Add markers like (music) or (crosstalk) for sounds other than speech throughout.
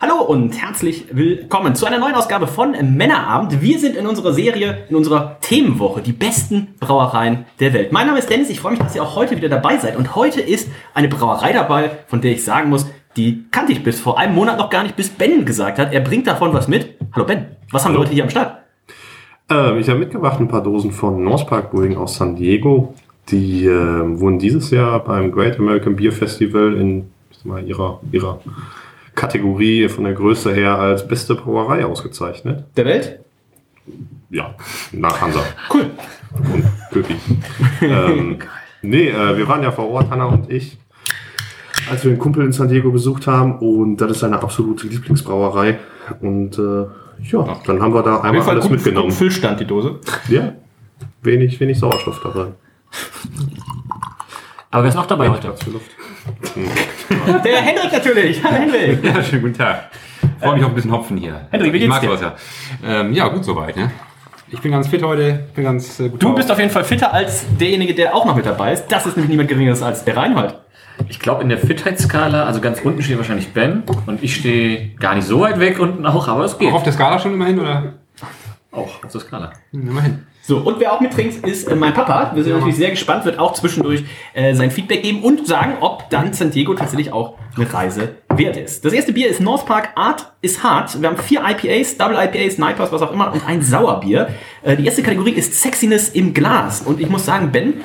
Hallo und herzlich willkommen zu einer neuen Ausgabe von Männerabend. Wir sind in unserer Serie, in unserer Themenwoche, die besten Brauereien der Welt. Mein Name ist Dennis, ich freue mich, dass ihr auch heute wieder dabei seid. Und heute ist eine Brauerei dabei, von der ich sagen muss, die kannte ich bis vor einem Monat noch gar nicht, bis Ben gesagt hat, er bringt davon was mit. Hallo Ben, was haben wir heute hier am Start? Äh, ich habe mitgebracht ein paar Dosen von North Park Brewing aus San Diego. Die äh, wurden dieses Jahr beim Great American Beer Festival in mal, ihrer, ihrer Kategorie von der Größe her als beste Brauerei ausgezeichnet. Der Welt? Ja, nach Hansa. Cool. Und Köpi. ähm, (laughs) nee, äh, wir waren ja vor Ort, Hanna und ich, als wir einen Kumpel in San Diego besucht haben. Und das ist seine absolute Lieblingsbrauerei. Und äh, ja, dann haben wir da einmal alles gut, mitgenommen. Füllstand, die Dose. Ja, wenig, wenig Sauerstoff dabei. (laughs) Aber wer ist noch dabei heute? Für Luft. (laughs) Der Hendrik natürlich. Hallo Hendrik. (laughs) Ja, schönen guten Tag. Freue mich auf ein bisschen Hopfen hier. Hendrik, wie ich geht's mag dir? sowas ja. Ähm, ja, gut soweit. Ne? Ich bin ganz fit heute. Bin ganz äh, gut Du bist auf jeden Fall fitter als derjenige, der auch noch mit dabei ist. Das ist nämlich niemand Geringeres als der Reinhold. Ich glaube in der Fitheitsskala, also ganz unten steht wahrscheinlich Ben und ich stehe gar nicht so weit weg unten auch, aber es geht. Auch auf der Skala schon immerhin, oder? Auch auf der Skala. Immerhin. So, und wer auch mittrinkt, ist äh, mein Papa. Wir sind natürlich sehr gespannt, wird auch zwischendurch äh, sein Feedback geben und sagen, ob dann San Diego tatsächlich auch eine Reise wert ist. Das erste Bier ist North Park Art is Hard. Wir haben vier IPAs, Double IPAs, Snipers, was auch immer und ein Sauerbier. Äh, die erste Kategorie ist Sexiness im Glas. Und ich muss sagen, Ben,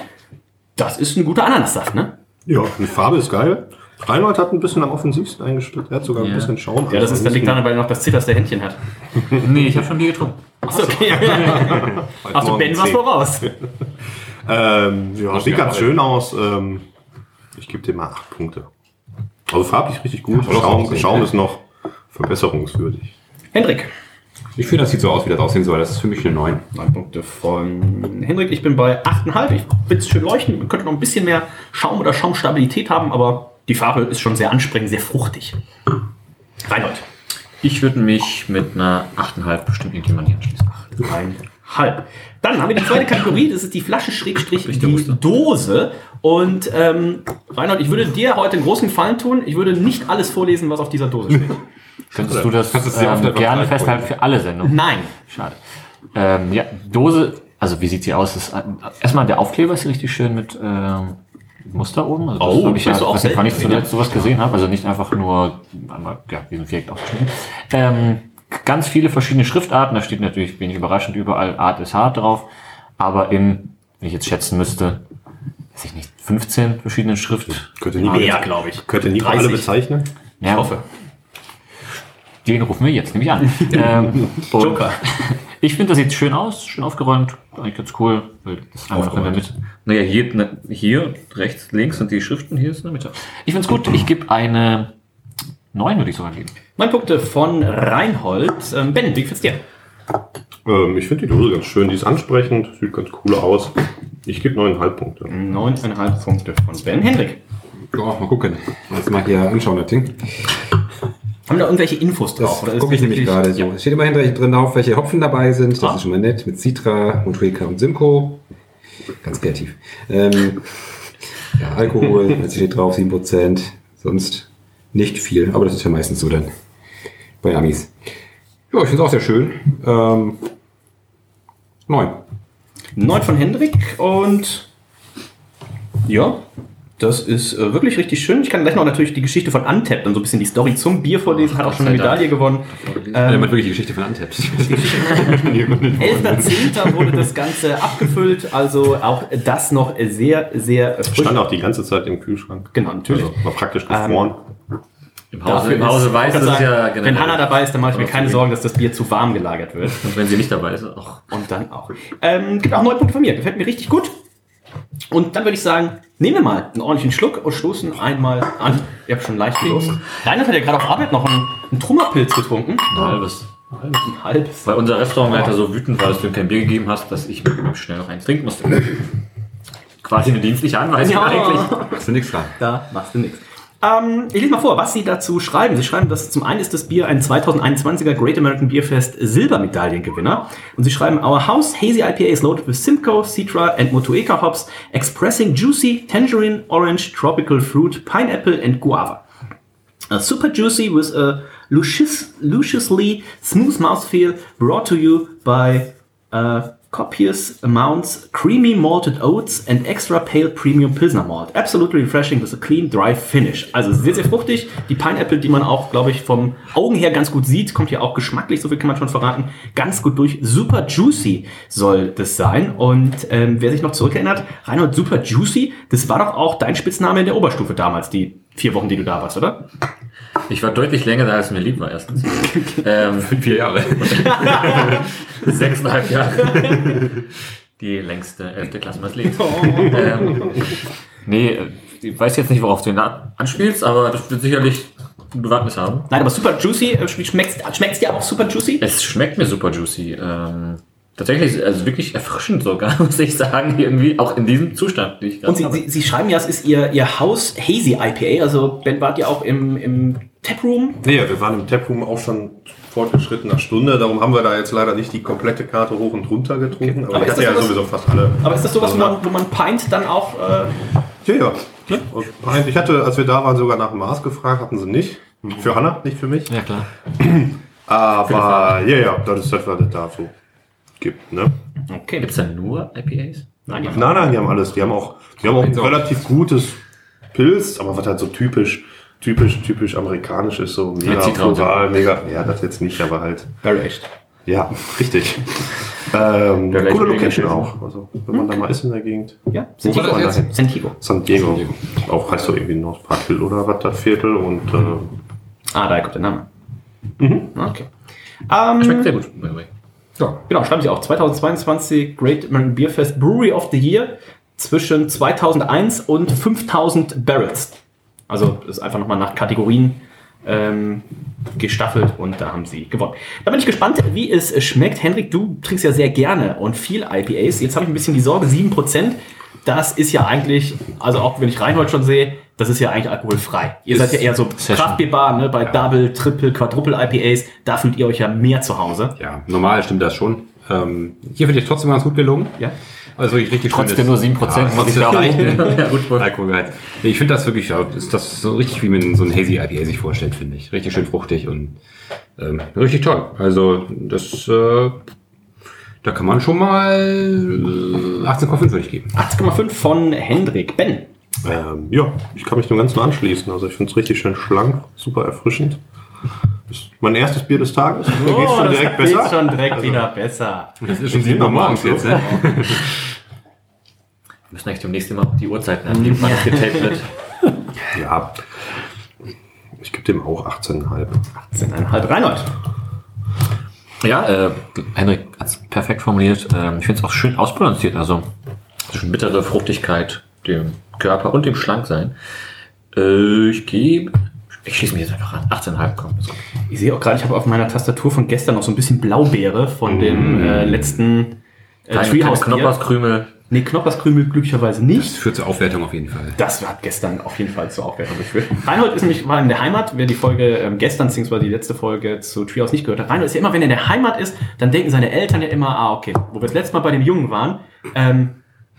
das ist ein guter Ananassaft, ne? Ja, die Farbe ist geil. Reinhold hat ein bisschen am offensivsten eingestellt. Er hat sogar ein bisschen Schaum. Ja, das ist, das liegt daran, weil er noch das zitterste Händchen hat. (laughs) Nee, ich habe schon Bier getrunken. Achso, okay. Achso, Ben war's voraus. (laughs) Ähm, ja, sieht ganz schön aus. Ähm, ich gebe dem mal acht Punkte. Also farblich richtig gut. Schaum, Schaum ist noch verbesserungswürdig. Hendrik. Ich finde, das sieht so aus, wie das aussehen soll. Das ist für mich eine 9. Neun Punkte von Hendrik. Ich bin bei 8,5. Ich will es schön leuchten. Man könnte noch ein bisschen mehr Schaum oder Schaumstabilität haben, aber die Farbe ist schon sehr ansprechend, sehr fruchtig. Reinhold. Ich würde mich mit einer 8,5 bestimmt irgendjemand hier anschließen. Einhalb. Dann haben wir die zweite Kategorie, das ist die Flasche Schrägstrich die. Dose. Und ähm, Reinhold, ich würde dir heute einen großen Gefallen tun. Ich würde nicht alles vorlesen, was auf dieser Dose steht. (laughs) Könntest du das Kannst ähm, gerne festhalten für alle Sendungen? Nein. Schade. Ähm, ja, Dose, also wie sieht sie aus? Das, ist, erstmal der Aufkleber ist richtig schön mit ähm, Muster oben. Also Oh, hab ich du auch weiß nicht, wann ich zuletzt sowas gesehen habe. Also nicht einfach nur einmal, ja, diesen Viereck aufgeschnitten. Ähm, ganz viele verschiedene Schriftarten. Da steht natürlich wenig überraschend überall Art ist hart drauf. Aber in, wenn ich jetzt schätzen müsste, weiß ich nicht, 15 verschiedenen Schrift. Könnte Nico, Mehr, glaube ich. könnte 30. alle bezeichnen? Ja, Ich hoffe. Den rufen wir jetzt nämlich an. (laughs) ähm, Joker. (laughs) Ich finde, das sieht schön aus, schön aufgeräumt. Eigentlich ganz cool. Das noch in der Mitte. Naja, hier, ne, hier, rechts, links sind die Schriften, hier ist in der Mitte. Ich finde es gut. Ich gebe eine 9, würde ich sogar geben. Neun Punkte von Reinhold. Ähm, ben, wie gefällt's dir? Ähm, ich finde die Dose ganz schön. Die ist ansprechend, sieht ganz cool aus. Ich gebe neuneinhalb Punkte. Neuneinhalb Punkte von Ben. Hendrik. Ja, mal gucken. Jetzt mal hier anschauen, das Ding. Haben da irgendwelche Infos Das drauf? ist gucke ich das nämlich gerade so. Es steht immerhin drin drauf, welche Hopfen dabei sind. Das Ah. ist schon mal nett. Mit Citra, Motueka und Simcoe. Ganz kreativ. Ähm, ja, Alkohol, jetzt (laughs) steht drauf 7%. Sonst nicht viel. Aber das ist ja meistens so dann bei Amis. Ja, ich finde es auch sehr schön. Ähm, neun. Neun von Hendrik und ja, das ist äh, wirklich richtig schön. Ich kann gleich noch natürlich die Geschichte von Untapped und so ein bisschen die Story zum Bier vorlesen. Hat auch schon eine Medaille gewonnen. Ja, Ähm, wirklich die Geschichte von Untapped. (laughs) 11.10. wurde das Ganze abgefüllt, also auch das noch sehr, sehr frisch. Stand auch die ganze Zeit im Kühlschrank. Genau, natürlich. Also war praktisch gefroren. Im Dafür Hause, im Hause ist- weiß es ja generell. Wenn Hannah dabei ist, dann mache ich mir keine Sorgen, dass das Bier zu warm gelagert wird. Und wenn sie nicht dabei ist, auch. Und dann auch. Ähm, gibt auch neun Punkte von mir. Gefällt mir richtig gut. Und dann würde ich sagen, nehmen wir mal einen ordentlichen Schluck und stoßen einmal an. Ihr habt schon leicht gelost. Reinhard hat ja gerade auf Arbeit noch einen, einen Trummerpilz getrunken. Ein halbes. Ein halbes. Weil unser Restaurantleiter so wütend war, dass du ihm kein Bier gegeben hast, dass ich mit ihm schnell noch eins trinken musste. Quasi eine dienstliche Anweisung Ja. eigentlich. Hast du nichts dran. Da machst du nichts. Ähm, ich lese mal vor, was Sie dazu schreiben. Sie schreiben, dass zum einen ist das Bier ein 2021er Great American Beer Fest Silbermedaillengewinner. Und Sie schreiben, Our house hazy IPA is loaded with Simcoe, Citra and Motueka hops, expressing juicy tangerine, orange, tropical fruit, pineapple and guava. Uh, super juicy with a luscious, lusciously smooth mouthfeel brought to you by uh, copious amounts creamy malted oats and extra pale premium Pilsner malt. Absolutely refreshing with a clean, dry finish. Also sehr, sehr fruchtig. Die Pineapple, die man auch, glaube ich, vom Augen her ganz gut sieht, kommt hier auch geschmacklich, so viel kann man schon verraten, ganz gut durch. Super juicy soll das sein. Und ähm, wer sich noch zurückerinnert, Reinhold, super juicy, das war doch auch dein Spitzname in der Oberstufe damals, die vier Wochen, die du da warst, oder? Ich war deutlich länger da, als mir lieb war erstens. (laughs) ähm, Vier Jahre. (laughs) sechseinhalb Jahre. Die längste elfte Klasse meines Lebens. ähm, nee, ich weiß jetzt nicht, worauf du ihn anspielst, aber das wird sicherlich ein Bewandtnis haben. Nein, aber super juicy, äh, schmeckt schmeckt's dir auch super juicy? Es schmeckt mir super juicy. Ähm, tatsächlich, also wirklich erfrischend sogar, (laughs) muss ich sagen, irgendwie, auch in diesem Zustand, den ich gerade Und Sie, habe. Sie, Sie schreiben ja, es ist Ihr, Ihr Haus Hazy IPA, also Ben wart ja auch im, im Taproom. Nee, wir waren im Taproom auch schon fortgeschrittener Stunde, darum haben wir da jetzt leider nicht die komplette Karte hoch und runter getrunken, aber, Aber ich ist hatte das ja sowas- sowieso fast alle. Aber ist das sowas, wo man, wo man Pint dann auch... Äh, Ja, ja. Und Ich hatte, als wir da waren, sogar nach dem Maß gefragt, hatten sie nicht. Für Hanna, nicht für mich. Ja, klar. (clears throat) Aber ja, ja, das ist das, was es da so gibt. Ne? okay. Gibt's da nur IPAs? Nein, ja. Nein, nein, die haben alles. Die haben auch, die haben auch ein relativ gutes Pilz, aber was halt so typisch, typisch, typisch amerikanisch ist, so mega floral, mega, ja, das jetzt nicht, aber halt, Very echt. ja, richtig. ähm, Der coole Location auch. Also, wenn man da mal ist in der Gegend. Ja, Wo war das Santiago. jetzt? Santiago. San Diego. Auch heißt so irgendwie North Park Hill oder was das Viertel und äh, Ah, daher kommt der Name. Okay. Ähm, Schmeckt sehr gut, by the way. So, genau, schreiben Sie auch. 2022 Great American Beer Fest Brewery of the Year zwischen 2001 und 5000 Barrels. Also das ist einfach nochmal nach Kategorien ähm, gestaffelt und da haben Sie gewonnen. Da bin ich gespannt, wie es schmeckt. Henrik, du trinkst ja sehr gerne und viel IPAs. Jetzt habe ich ein bisschen die Sorge, 7%. Das ist ja eigentlich, also auch wenn ich Reinhold schon sehe, das ist ja eigentlich alkoholfrei. Ihr seid ja eher so. Kraftbierbar, ne, bei Double, Triple, Quadruple IPAs. Da fühlt ihr euch ja mehr zu Hause. Ja, normal stimmt das schon. Ähm, hier finde ich trotzdem ganz gut gelungen. Ja. Also wirklich richtig Trotzdem nur 7%, Ja, muss ich da (laughs) wohl. Alkoholgehalt. Ich finde das wirklich, ja, ist das so richtig, wie man so ein Hazy IPA sich vorstellt, finde ich. Richtig schön fruchtig und ähm, richtig toll. Also das, äh, da kann man schon mal äh, 18,5 würde ich geben. 8,5 von Hendrik. Ben. ähm, ja, ich kann mich dem Ganzen anschließen. Also ich finde es richtig schön schlank, super erfrischend. Ist mein erstes Bier des Tages. Mir geht's schon direkt besser. Geht schon direkt wieder besser. Das ist schon sieben 7 Uhr morgens jetzt, ne? Wir müssen eigentlich demnächst immer die Uhrzeiten angeben, wann es getaped wird. Ja, ich gebe dem auch 18,5. 18,5 Reinhold. Ja, äh, Henrik hat es perfekt formuliert. Ähm, ich finde es auch schön ausbalanciert. Also zwischen bittere Fruchtigkeit, dem Körper und dem Schlanksein. Äh, ich gebe. Ich schließe mich jetzt einfach an. 18,5 kommt. Ich sehe auch gerade, ich habe auf meiner Tastatur von gestern noch so ein bisschen Blaubeere von dem äh, letzten äh, Keine, keine Treehouse. Knopperskrümel. Nee, Knopperskrümel glücklicherweise Das nicht. führt zur Aufwertung auf jeden Fall. Das hat gestern auf jeden Fall zur Aufwertung geführt. Reinhold ist nämlich war in der Heimat. Wer die Folge ähm, gestern, beziehungsweise die letzte Folge zu Treehouse nicht gehört hat. Reinhold ist ja immer, wenn er in der Heimat ist, dann denken seine Eltern ja immer, ah, okay, wo wir das letzte Mal bei dem Jungen waren, ähm,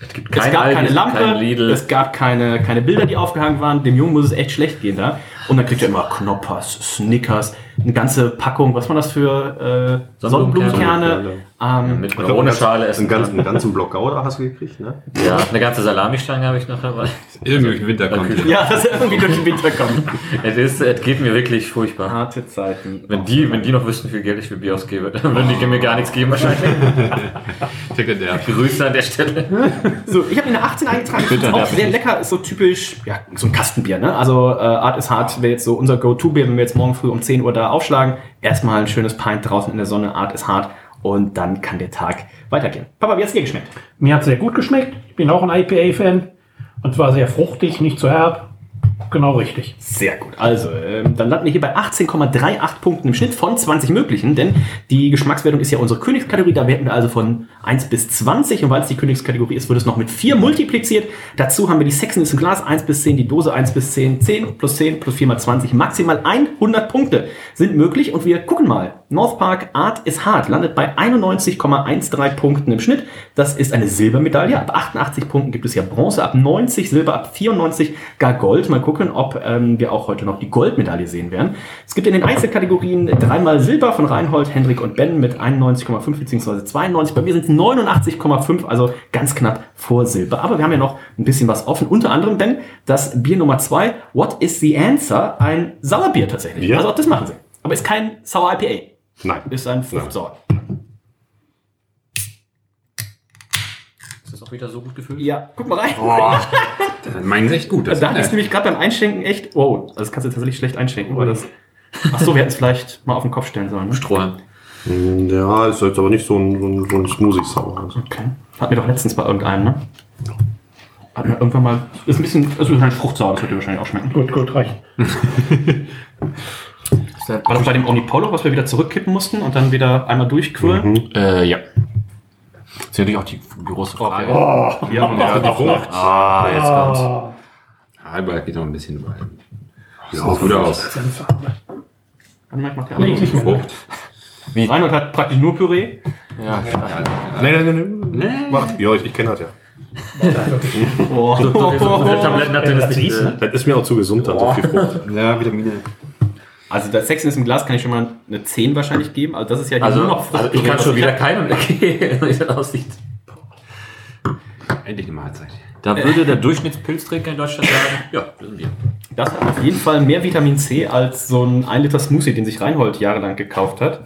Es gibt es kein gab Aldi, keine Lampe, kein es gab keine, keine Bilder, die aufgehangen waren. Dem Jungen muss es echt schlecht gehen da. Und dann kriegt er immer Knoppers, Snickers, eine ganze Packung, was war das für äh, Sonnenblumenkerne. Ähm, mit oder ohne Schale essen. Einen ganzen, kann. einen ganzen Block Gouda hast du gekriegt, ne? Ja, eine ganze Salamistange habe ich noch dabei. Irgendwie durch den Winter kommt. ja, dass er irgendwie durch den Winter kommt. (laughs) Es, ist, es geht mir wirklich furchtbar. Harte Zeiten. Wenn die, wenn die noch wüssten, wie viel Geld ich für Bier ausgebe, dann würden die mir gar nichts geben wahrscheinlich. (laughs) Grüße an der Stelle. So, ich habe eine 18 eingetragen. Bitte, auch sehr lecker, ist so typisch, ja, so ein Kastenbier, ne? Also äh, Art is Hard wäre jetzt so unser Go-To-Bier, wenn wir jetzt morgen früh um 10 Uhr da aufschlagen. Erstmal ein schönes Pint draußen in der Sonne, Art is Hard. Und dann kann der Tag weitergehen. Papa, wie hat's dir geschmeckt? Mir hat sehr gut geschmeckt. Ich bin auch ein IPA-Fan. Und zwar sehr fruchtig, nicht zu herb. Genau richtig. Sehr gut. Also, ähm, dann landen wir hier bei 18,38 Punkten im Schnitt von 20 möglichen, denn die Geschmackswertung ist ja unsere Königskategorie. Da werten wir also von 1 bis 20 und weil es die Königskategorie ist, wird es noch mit 4 multipliziert. Dazu haben wir die Sexiness im Glas 1 bis 10, die Dose 1 bis 10, 10 plus 10 plus 4 mal 20, maximal 100 Punkte sind möglich und wir gucken mal. North Park Art is Hard landet bei 91,13 Punkten im Schnitt. Das ist eine Silbermedaille. Ab 88 Punkten gibt es ja Bronze, ab 90 Silber, ab 94 gar Gold. Mal gucken, ob ähm, wir auch heute noch die Goldmedaille sehen werden. Es gibt in den Einzelkategorien dreimal Silber von Reinhold, Hendrik und Ben mit 91,5 bzw. 92. Bei mir sind es 89,5, also ganz knapp vor Silber. Aber wir haben ja noch ein bisschen was offen. Unter anderem, Ben, das Bier Nummer 2, What is the Answer? Ein Sauerbier tatsächlich. Ja. Also auch das machen sie. Aber ist kein Sour IPA. Nein. Ist ein Fruchtsauer. Ist das auch wieder so gut gefüllt? Ja, guck mal rein. Meinen sie echt gut. Da dachte ich nämlich gerade beim Einschenken echt, wow, das kannst du tatsächlich schlecht einschenken, weil das. Ach so, wir hätten es vielleicht mal auf den Kopf stellen sollen. Ne? Strohhalm. Ja, ist jetzt aber nicht so ein, so ein, so ein Smoothie-Sauer. Okay. Hatten wir doch letztens bei irgendeinem, ne? Hatten wir irgendwann mal. Ist ein bisschen, also wahrscheinlich Fruchtsauer, das wird dir wahrscheinlich auch schmecken. Gut, gut, reicht. (laughs) War das bei dem Omnipolo, was wir wieder zurückkippen mussten und dann wieder einmal durchquirlen? Äh, ja. Das ist natürlich auch die große Frage. Oh, Ja, Ja, die Frucht. Ah, jetzt kommt's. Halber geht noch ein bisschen weiter. Sieht gut aus. Nee, nicht. Frucht. Reinhold hat praktisch nur Püree. Ja, Nein, nein, nein, nein. Macht. Ja, ich, ich kenne das ja. Oh. so viele Tabletten hat er das nicht. Äh, Das ist mir auch zu gesund, dann so viel Frucht. Ja, Vitamine. Also das Sexen ist im Glas kann ich schon mal eine 10 wahrscheinlich geben. Also das ist ja hier also, nur noch also ich kann schon wieder keinen okay, (laughs) wie das aussieht. Endlich eine Mahlzeit. Da würde der Durchschnittspilztrinker in Deutschland sagen, ja, das sind wir. Das hat auf jeden Fall mehr Vitamin C als so ein 1 Liter Smoothie, den sich Reinhold jahrelang gekauft hat.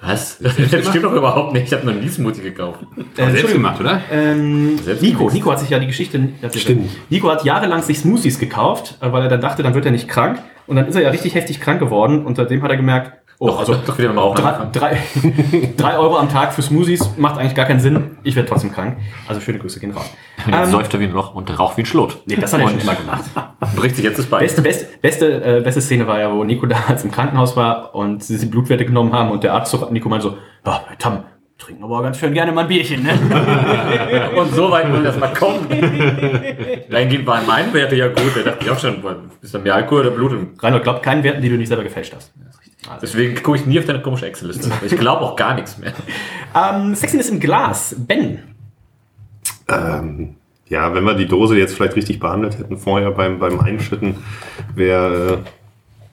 Was? (laughs) Das stimmt doch überhaupt nicht. Ich habe noch nie Smoothie gekauft. Äh, Selbst gemacht, oder? Ähm, Selbst Nico. Nico hat sich ja die Geschichte. Stimmt. Nico hat jahrelang sich Smoothies gekauft, äh, weil er dann dachte, dann wird er nicht krank. Und dann ist er ja richtig heftig krank geworden. Und seitdem hat er gemerkt, oh, also doch wieder Rauchen drei, drei, (laughs) drei Euro am Tag für Smoothies macht eigentlich gar keinen Sinn. Ich werde trotzdem krank. Also schöne Grüße gehen raus. (laughs) Ähm, säuft er wie ein Loch und raucht wie ein Schlot. nee, das hat er schon Und immer gemacht. (laughs) Bricht sich jetzt das Bein. Beste, beste, beste, äh, beste Szene war ja, wo Nico damals im Krankenhaus war und sie die Blutwerte genommen haben und der Arzt so, Nico meinte so, Herr Tam, trinken aber auch ganz schön gerne mal ein Bierchen, ne? (laughs) Und so weit will das mal kommen. (laughs) Dahingehend waren meine Werte ja gut. Da dachte ich auch schon, boah, ist da mehr Alkohol oder Blut? im- Reinhold glaubt keinen Werten, die du nicht selber gefälscht hast. Deswegen gucke ich nie auf deine komische Excel-Liste. Ich glaube auch gar nichts mehr. (laughs) Ähm, Sexiness im Glas. Ben. Ähm, ja, wenn wir die Dose jetzt vielleicht richtig behandelt hätten vorher beim, beim Einschütten, wäre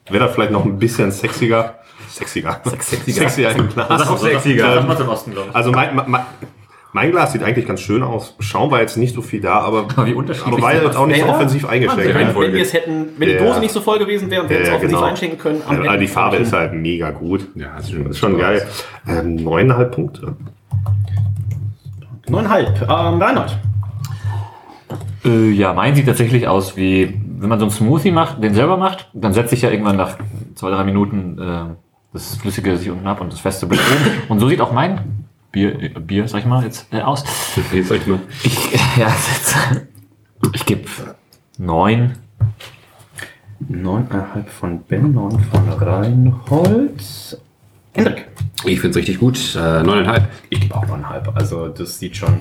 äh, wär da vielleicht noch ein bisschen sexiger. Sexiger. sexiger. sexiger im Glas. Das ist auch sexiger. Das macht im Osten, glaube ich. Also mein, mein, mein Glas sieht eigentlich ganz schön aus. Schaum war jetzt nicht so viel da, aber, Aber wie unterschiedlich aber war jetzt auch nicht so Ja, offensiv eingeschenkt. Wenn, wenn wir es hätten, wenn die Ja. Dose nicht so voll gewesen wäre und wir hätten es Ja, offensiv genau. einschenken können. Ende- die Farbe ist halt mega gut. Ja, das ist schon, Das ist schon geil. Ähm, neuneinhalb Punkte. Neuneinhalb. Ähm, Reinhold. Äh, ja, mein sieht tatsächlich aus wie, wenn man so einen Smoothie macht, den selber macht, dann setzt sich ja irgendwann nach zwei, drei Minuten äh, das Flüssige sich unten ab und das Feste bleibt oben. Und so sieht auch mein Bier, äh, Bier sag ich mal, jetzt äh, aus. Jetzt sag ich mal. Ich, (laughs) ja, jetzt, ich gebe neun. Neuneinhalb von Ben, neun von Reinhold. Hendrik. Ich finde es richtig gut. Äh, neuneinhalb. Ich gebe auch neuneinhalb. Also das sieht schon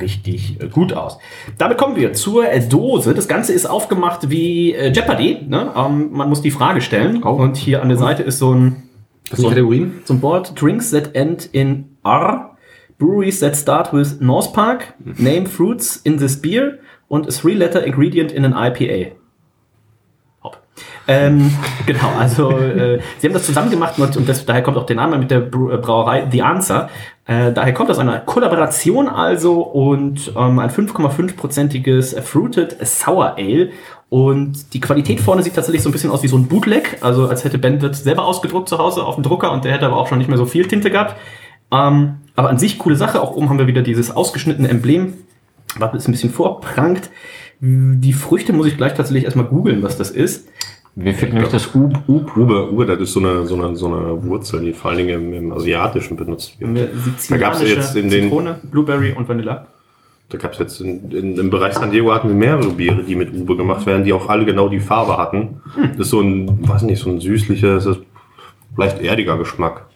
richtig äh, gut aus. Damit kommen wir zur äh, Dose. Das Ganze ist aufgemacht wie äh, Jeopardy. Ne? Ähm, man muss die Frage stellen. Und hier an der Seite ist so ein, Was sind Kategorien? ein Board. Drinks that end in R. Breweries that start with North Park. Name fruits in this beer. Und a three-letter ingredient in an IPA. Ähm, (laughs) genau, also äh, sie haben das zusammen gemacht und, und das, daher kommt auch der Name mit der äh, Brauerei The Answer. Äh, daher kommt aus einer Kollaboration also und ähm, ein 5,5-prozentiges Fruited Sour Ale. Und die Qualität vorne sieht tatsächlich so ein bisschen aus wie so ein Bootleg, also als hätte Ben das selber ausgedruckt zu Hause auf dem Drucker und der hätte aber auch schon nicht mehr so viel Tinte gehabt. Ähm, aber an sich coole Sache. Auch oben haben wir wieder dieses ausgeschnittene Emblem, was ein bisschen vorprangt. Die Früchte muss ich gleich tatsächlich erstmal googeln, was das ist. Wir finden nämlich das Ub, Ub. Ube, Ube, das ist so eine, so eine, so eine Wurzel, die vor allen Dingen im, im Asiatischen benutzt wird. wir Da gab's sizilianische jetzt in den- Zitrone, Blueberry und Vanilla. Da gab es jetzt in, in, im Bereich San Diego hatten wir mehrere Biere, die mit Ube gemacht werden, die auch alle genau die Farbe hatten. Das ist so ein, weiß nicht, so ein süßlicher, es ist leicht erdiger Geschmack.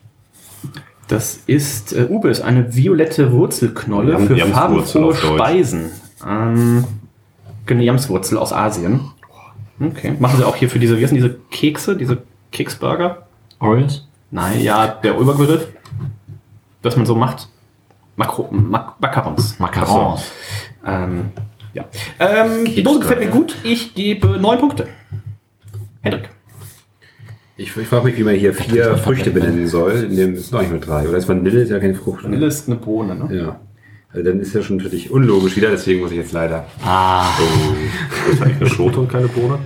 Das ist, äh, Ube ist eine violette Wurzelknolle Jam- für farbenfrohe. Speisen. Ähm, eine Jamswurzel aus Asien. Okay. Machen sie auch hier für diese, wie heißen diese Kekse, diese Keksburger? Oreos? Nein, ja, der Überbegriff, dass man so macht. Makro, Mak Macarons. Macarons. Ähm, ja. Ähm, die Dose gefällt mir gut. Ich gebe neun Punkte. Hendrik. Ich, ich frage mich, wie man hier vier Früchte benennen soll. In dem ist noch nicht nur drei. Oder ist Vanille ist ja keine Frucht. Vanille ist eine Bohne, ne? Ja. Also dann ist ja schon natürlich unlogisch wieder, deswegen muss ich jetzt leider. Ah. Das ist eigentlich eine Schote und keine Bohne.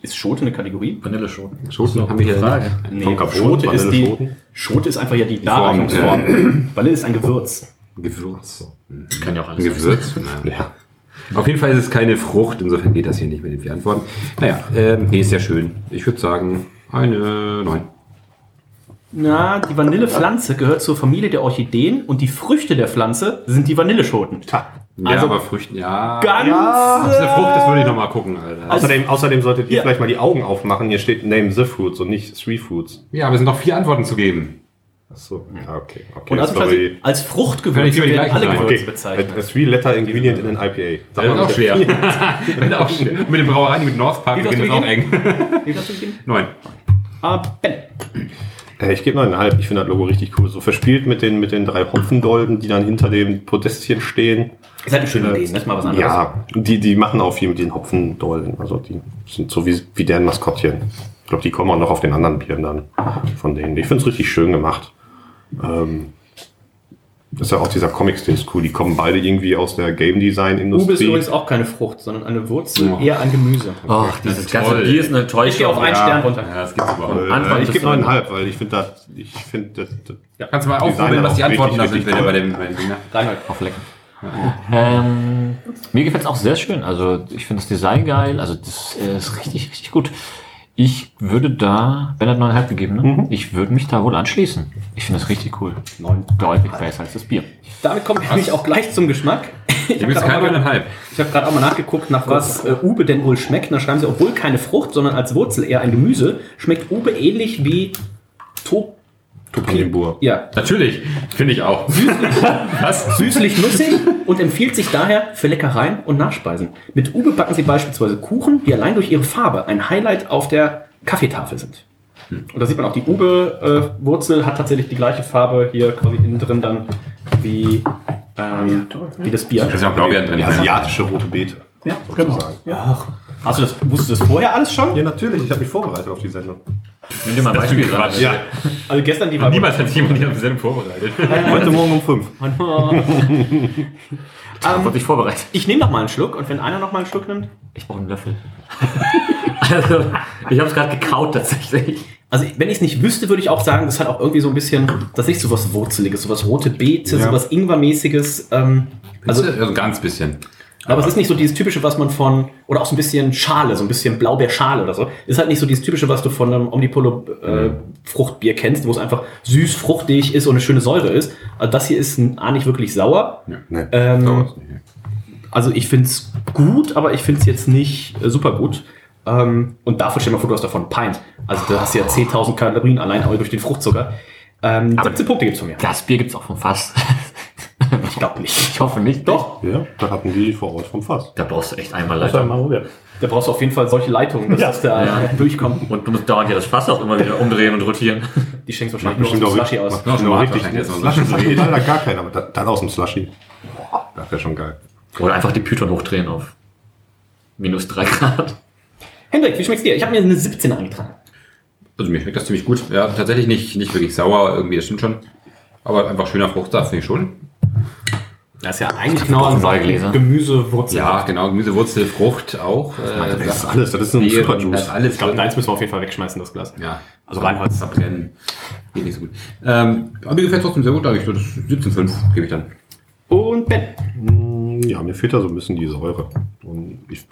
Ist Schote eine Kategorie? Vanilleschoten. Schoten haben wir hier. Frage. Nee, Carbon, Schote ist die. Schote ist einfach ja die Form, Darreichungsform. Vanille ist ein Gewürz. Gewürz. Kann ja auch alles sein. Gewürz? Ja. Auf jeden Fall ist es keine Frucht, insofern geht das hier nicht mit den vier Antworten. Naja, ähm, nee, ist ja schön. Ich würde sagen, eine neun. Na, die Vanillepflanze gehört zur Familie der Orchideen und die Früchte der Pflanze sind die Vanilleschoten. Ja, Also- aber Früchten, ja. Ganz, Das ist eine Frucht, das würde ich äh, noch mal gucken, Alter. Außerdem, außerdem solltet ihr Ja. vielleicht mal die Augen aufmachen. Hier steht Name the Fruits und nicht Three Fruits. ja, aber es sind noch vier Antworten zu geben. Achso, ja, okay. okay Und also quasi als Fruchtgewürze werden alle sein? Gewürze Okay, bezeichnet. a three-letter ingredient in an IPA. (laughs) Das ist auch schwer. (laughs) das auch schwer. Mit den Brauereien, mit North Park, ist du auch eng. Wie hast du (laughs) gegeben? Neun. Ah, Ben. Äh, Ich gebe neuneinhalb. Ich finde das Logo richtig cool. So verspielt mit den, mit den drei Hopfendolden, die dann hinter dem Podestchen stehen. Ist halt eine schöne Idee, das ist mal was anderes. Ja, die, die machen auch viel mit den Hopfendolden. Also die sind so wie, wie deren Maskottchen. Ich glaube, die kommen auch noch auf den anderen Bieren dann von denen. Ich finde es richtig schön gemacht. Ähm, das ist ja auch dieser Comic-Stil ist cool. Die kommen beide irgendwie aus der Game Ube ist übrigens auch keine Frucht, sondern eine Wurzel, Ja. eher ein Gemüse. Oh, dieses ganze. Bier ist eine Enttäuschung. Ich gehe auf einen Ja. Stern runter. Ja, das gibt's überhaupt. Äh, Anfang ich gebe neuneinhalb, weil ich finde das, ich finde das, das Kannst du mal aufprobieren, was die auch Antworten da sind, wenn ihr bei dem, bei dem Ding Reinhold. Auflecken. Ähm, mir gefällt es auch sehr schön. Also ich finde das Design geil. Also das ist richtig, richtig gut. Ich würde da, Ben hat neuneinhalb gegeben, ne? Ich würde mich da wohl anschließen. Ich finde das richtig cool. Neun. Deutlich besser als das Bier. Damit kommen wir nämlich auch gleich zum Geschmack. Ich habe gerade ich hab auch mal nachgeguckt, nach was äh, Ube denn wohl schmeckt. Und Da schreiben sie, obwohl keine Frucht, sondern als Wurzel eher ein Gemüse, schmeckt Ube ähnlich wie to Topinenbur. ja, Natürlich, finde ich auch. (laughs) Was? süßlich nussig und empfiehlt sich daher für Leckereien und Nachspeisen. Mit Ube backen sie beispielsweise Kuchen, die allein durch ihre Farbe ein Highlight auf der Kaffeetafel sind. Und da sieht man auch, die Ube-Wurzel hat tatsächlich die gleiche Farbe hier quasi innen drin dann wie, ähm, wie das Bier. Da ist ja auch Blaubeeren drin. Die asiatische rote Beete. Ja, genau. Ja. Hast du das, wusstest du das vorher alles schon? Ja, natürlich. Ich habe mich vorbereitet auf die Sendung. Nimm dir mal ein Beispiel dran. Ja, Also gestern die war Niemals hat sich jemand hier auf Sendung vorbereitet. heute Morgen um fünf. (laughs) (laughs) Ähm, wurde ich vorbereitet. Ich nehme noch mal einen Schluck und wenn einer noch mal einen Schluck nimmt. Ich brauche einen Löffel. (laughs) also, ich habe es gerade gekaut tatsächlich. Also wenn ich es nicht wüsste, würde ich auch sagen, das hat auch irgendwie so ein bisschen, das ist so was Wurzeliges, sowas rote Beete, Ja. sowas Ingwermäßiges. Ähm, also, Also, also ein ganz bisschen. Aber es ist nicht so dieses typische, was man von, oder auch so ein bisschen Schale, so ein bisschen Blaubeerschale oder so. Ist halt nicht so dieses typische, was du von einem Omnipolo äh, Fruchtbier kennst, wo es einfach süß, fruchtig ist und eine schöne Säure ist. Also das hier ist A, nicht wirklich sauer. Nee. Ähm, Sauer. Also ich finde es gut, aber ich finde es jetzt nicht äh, super gut. Ähm, und dafür stell mal vor, du hast davon Pint. Also da hast du ja 10.000 Kalorien allein durch den Fruchtzucker. Ähm, 17 Punkte gibt's von mir. Das Bier gibt's auch vom Fass. (laughs) Ich glaube nicht. Ich hoffe nicht. Doch, Ja, da hatten die vor Ort vom Fass. Da brauchst du echt einmal Das war Leiter. mal probiert. da brauchst du auf jeden Fall solche Leitungen, dass Ja. das da Ja. durchkommt. Und du musst dauernd ja das Fass auch immer wieder umdrehen und rotieren. Die schenkst wahrscheinlich nur aus dem Slushy aus. Ja, schon richtig. Slushy das hat leider gar keiner, aber dann- aus dem Slushy. Das wäre schon geil. Oder einfach die Python hochdrehen auf minus drei Grad. Hendrik, wie schmeckt's dir? Ich habe mir eine 17 eingetragen. Also mir schmeckt das ziemlich gut. Ja, tatsächlich nicht, nicht wirklich sauer, irgendwie, das stimmt schon. Aber einfach schöner Fruchtsaft, finde ich schon. Das ist ja eigentlich genau ein. Gemüsewurzel. Ja, genau, Gemüsewurzel, Frucht auch. Äh, Das ist alles, das ist ein Beeren, Superjuice. Das ist alles Ich glaube, deins müssen wir auf jeden Fall wegschmeißen, das Glas. Ja, Also Reinholz. verbrennen. Geht nicht so gut. Ähm, aber mir gefällt es trotzdem sehr gut, da ich so das 17,5 gebe ich dann. Und Ben. Mm, Ja, mir fehlt da so ein bisschen die Säure. Und ich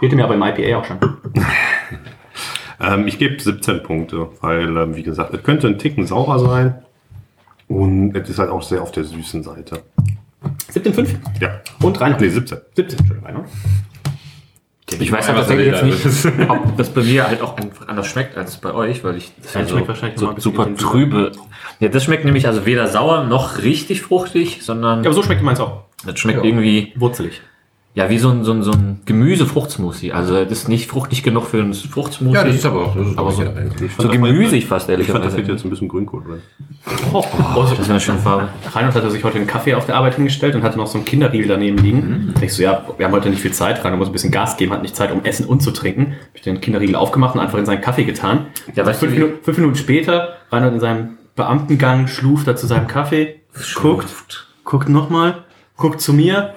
Fehlte mir aber im IPA auch schon. (laughs) Ähm, ich gebe 17 Punkte, weil, ähm, wie gesagt, es könnte ein Ticken saurer sein. Und es ist halt auch sehr auf der süßen Seite. 17,5? Ja. Und Reinhold? Nee, 17. 17, Entschuldigung, Reinhold. Ich weiß halt tatsächlich jetzt nicht, ob das bei mir halt auch einfach anders schmeckt als bei euch, weil ich das Ja, ja so, super trübe. Ja, das schmeckt nämlich also weder sauer noch richtig fruchtig, sondern Ja, aber so schmeckt meins auch. das schmeckt Ja. irgendwie Wurzelig. Ja wie so ein, so ein, so ein Gemüse-Fruchtsmoothie. Also das ist nicht fruchtig genug für ein Fruchtsmoothie. Ja, das ist aber auch. Das ist aber auch so, so gemüsig fast, Ich fand, da ehrlicherweise. fehlt jetzt ein bisschen Grünkohl drin. Oh, Das ist eine schöne Farbe. Reinhold hatte sich heute einen Kaffee auf der Arbeit hingestellt und hatte noch so einen Kinderriegel daneben liegen. Ich so, ja, wir haben heute nicht viel Zeit, Reinhold muss ein bisschen Gas geben, hat nicht Zeit, um Essen und zu trinken. Hab ich den Kinderriegel aufgemacht und einfach in seinen Kaffee getan. Ja, weißt du, fünf, Minuten, fünf Minuten später, Reinhold in seinem Beamtengang, schluft er zu seinem Kaffee, guckt, guckt nochmal, guckt zu mir.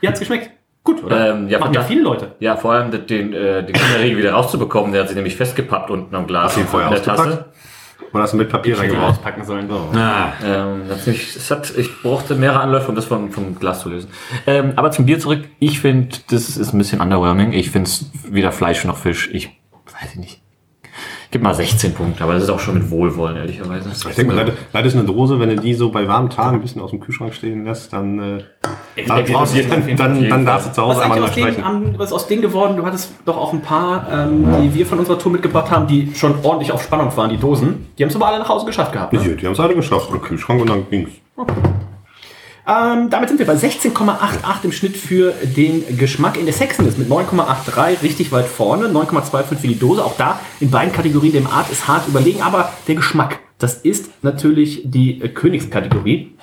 Wie hat's geschmeckt? Gut, oder? Ähm, ja, Machen ja viele Leute. Ja, vor allem den, den, äh, den Kinderriegel wieder rauszubekommen, der hat sich nämlich festgepappt unten am Glas. Hast du ihn vorher in der Tasse. Oder hast du mit Papier reingebracht? auspacken sollen. Ah, Ähm, das nicht, es hat, ich brauchte mehrere Anläufe, um das vom, vom Glas zu lösen. Ähm, aber zum Bier zurück. Ich finde, das ist ein bisschen underwhelming. Ich finde es weder Fleisch noch Fisch. Ich weiß ich nicht. Gebe mal 16 Punkte, aber das ist auch schon mit Wohlwollen, ehrlicherweise. Ich denke mal, leider ist eine Dose, wenn du die so bei warmen Tagen ein bisschen aus dem Kühlschrank stehen lässt, dann, äh, dann, dann, dann, dann darfst du zu Was Hause einmal nachsprechen. am- was ist aus denen geworden? Du hattest doch auch ein paar, ähm, die wir von unserer Tour mitgebracht haben, die schon ordentlich auf Spannung waren, die Dosen. Die haben es aber alle nach Hause geschafft gehabt. Ne? Die, die haben es alle geschafft im Kühlschrank und dann ging's. Ähm, damit sind wir bei 16,88 im Schnitt für den Geschmack in der Sexiness mit 9,83 richtig weit vorne, 9,25 für die Dose. Auch da in beiden Kategorien dem Art ist hart überlegen, aber der Geschmack, das ist natürlich die Königskategorie.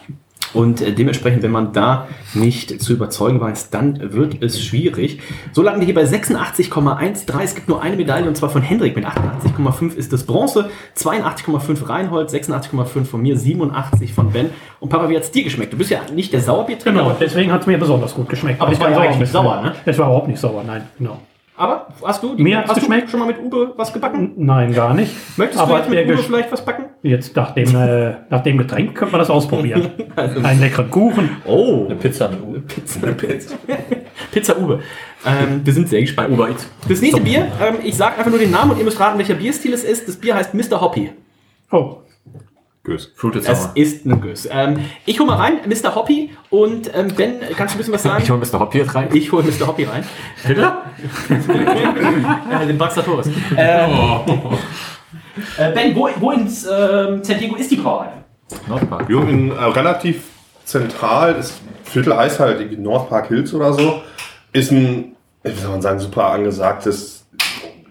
Und äh, dementsprechend, wenn man da nicht zu überzeugen weiß, dann wird es schwierig. So landen wir hier bei 86,13. Es gibt nur eine Medaille und zwar von Hendrik mit 88,5 ist das Bronze, 82,5 Reinhold, 86,5 von mir, 87 von Ben. Und Papa, wie hat's dir geschmeckt? Du bist ja nicht der Sauerbiertrinker, Genau, deswegen hat es mir besonders gut geschmeckt. Aber es war ja eigentlich nicht sauer, ne? Es war überhaupt nicht sauer, nein. Genau. Aber hast du, Mir hat's hast geschmeckt. du schon mal mit Uwe was gebacken? Nein, gar nicht. Möchtest Aber du jetzt mit der Uwe vielleicht was backen? Jetzt nach dem, äh, nach dem Getränk könnte man das ausprobieren. (laughs) Einen leckeren Kuchen. Oh, Eine Pizza mit Uwe. Pizza, Pizza. (laughs) Pizza Uwe. Ähm, wir sind sehr gespannt. Uber Eats. Das nächste Bier, ähm, ich sage einfach nur den Namen und ihr müsst raten, welcher Bierstil es ist. Das Bier heißt Mr. Hoppy. Oh, Gös. Fruited Es Sour. ist ein Gös. Ähm, ich hole mal rein, Mr. Hoppy. Und ähm, Ben, kannst du ein bisschen was sagen? Ich hole Mr. Hop hier rein. Ich hole Mr. Hoppy rein. äh, den Baxatoris. Ähm, äh, ben, wo, wo ins ähm, San Diego ist die Brauerei? Nordpark. Jo, in, äh, relativ zentral, das Viertel heißt halt irgendwie North Park Hills oder so, ist ein, wie soll man sagen, super angesagtes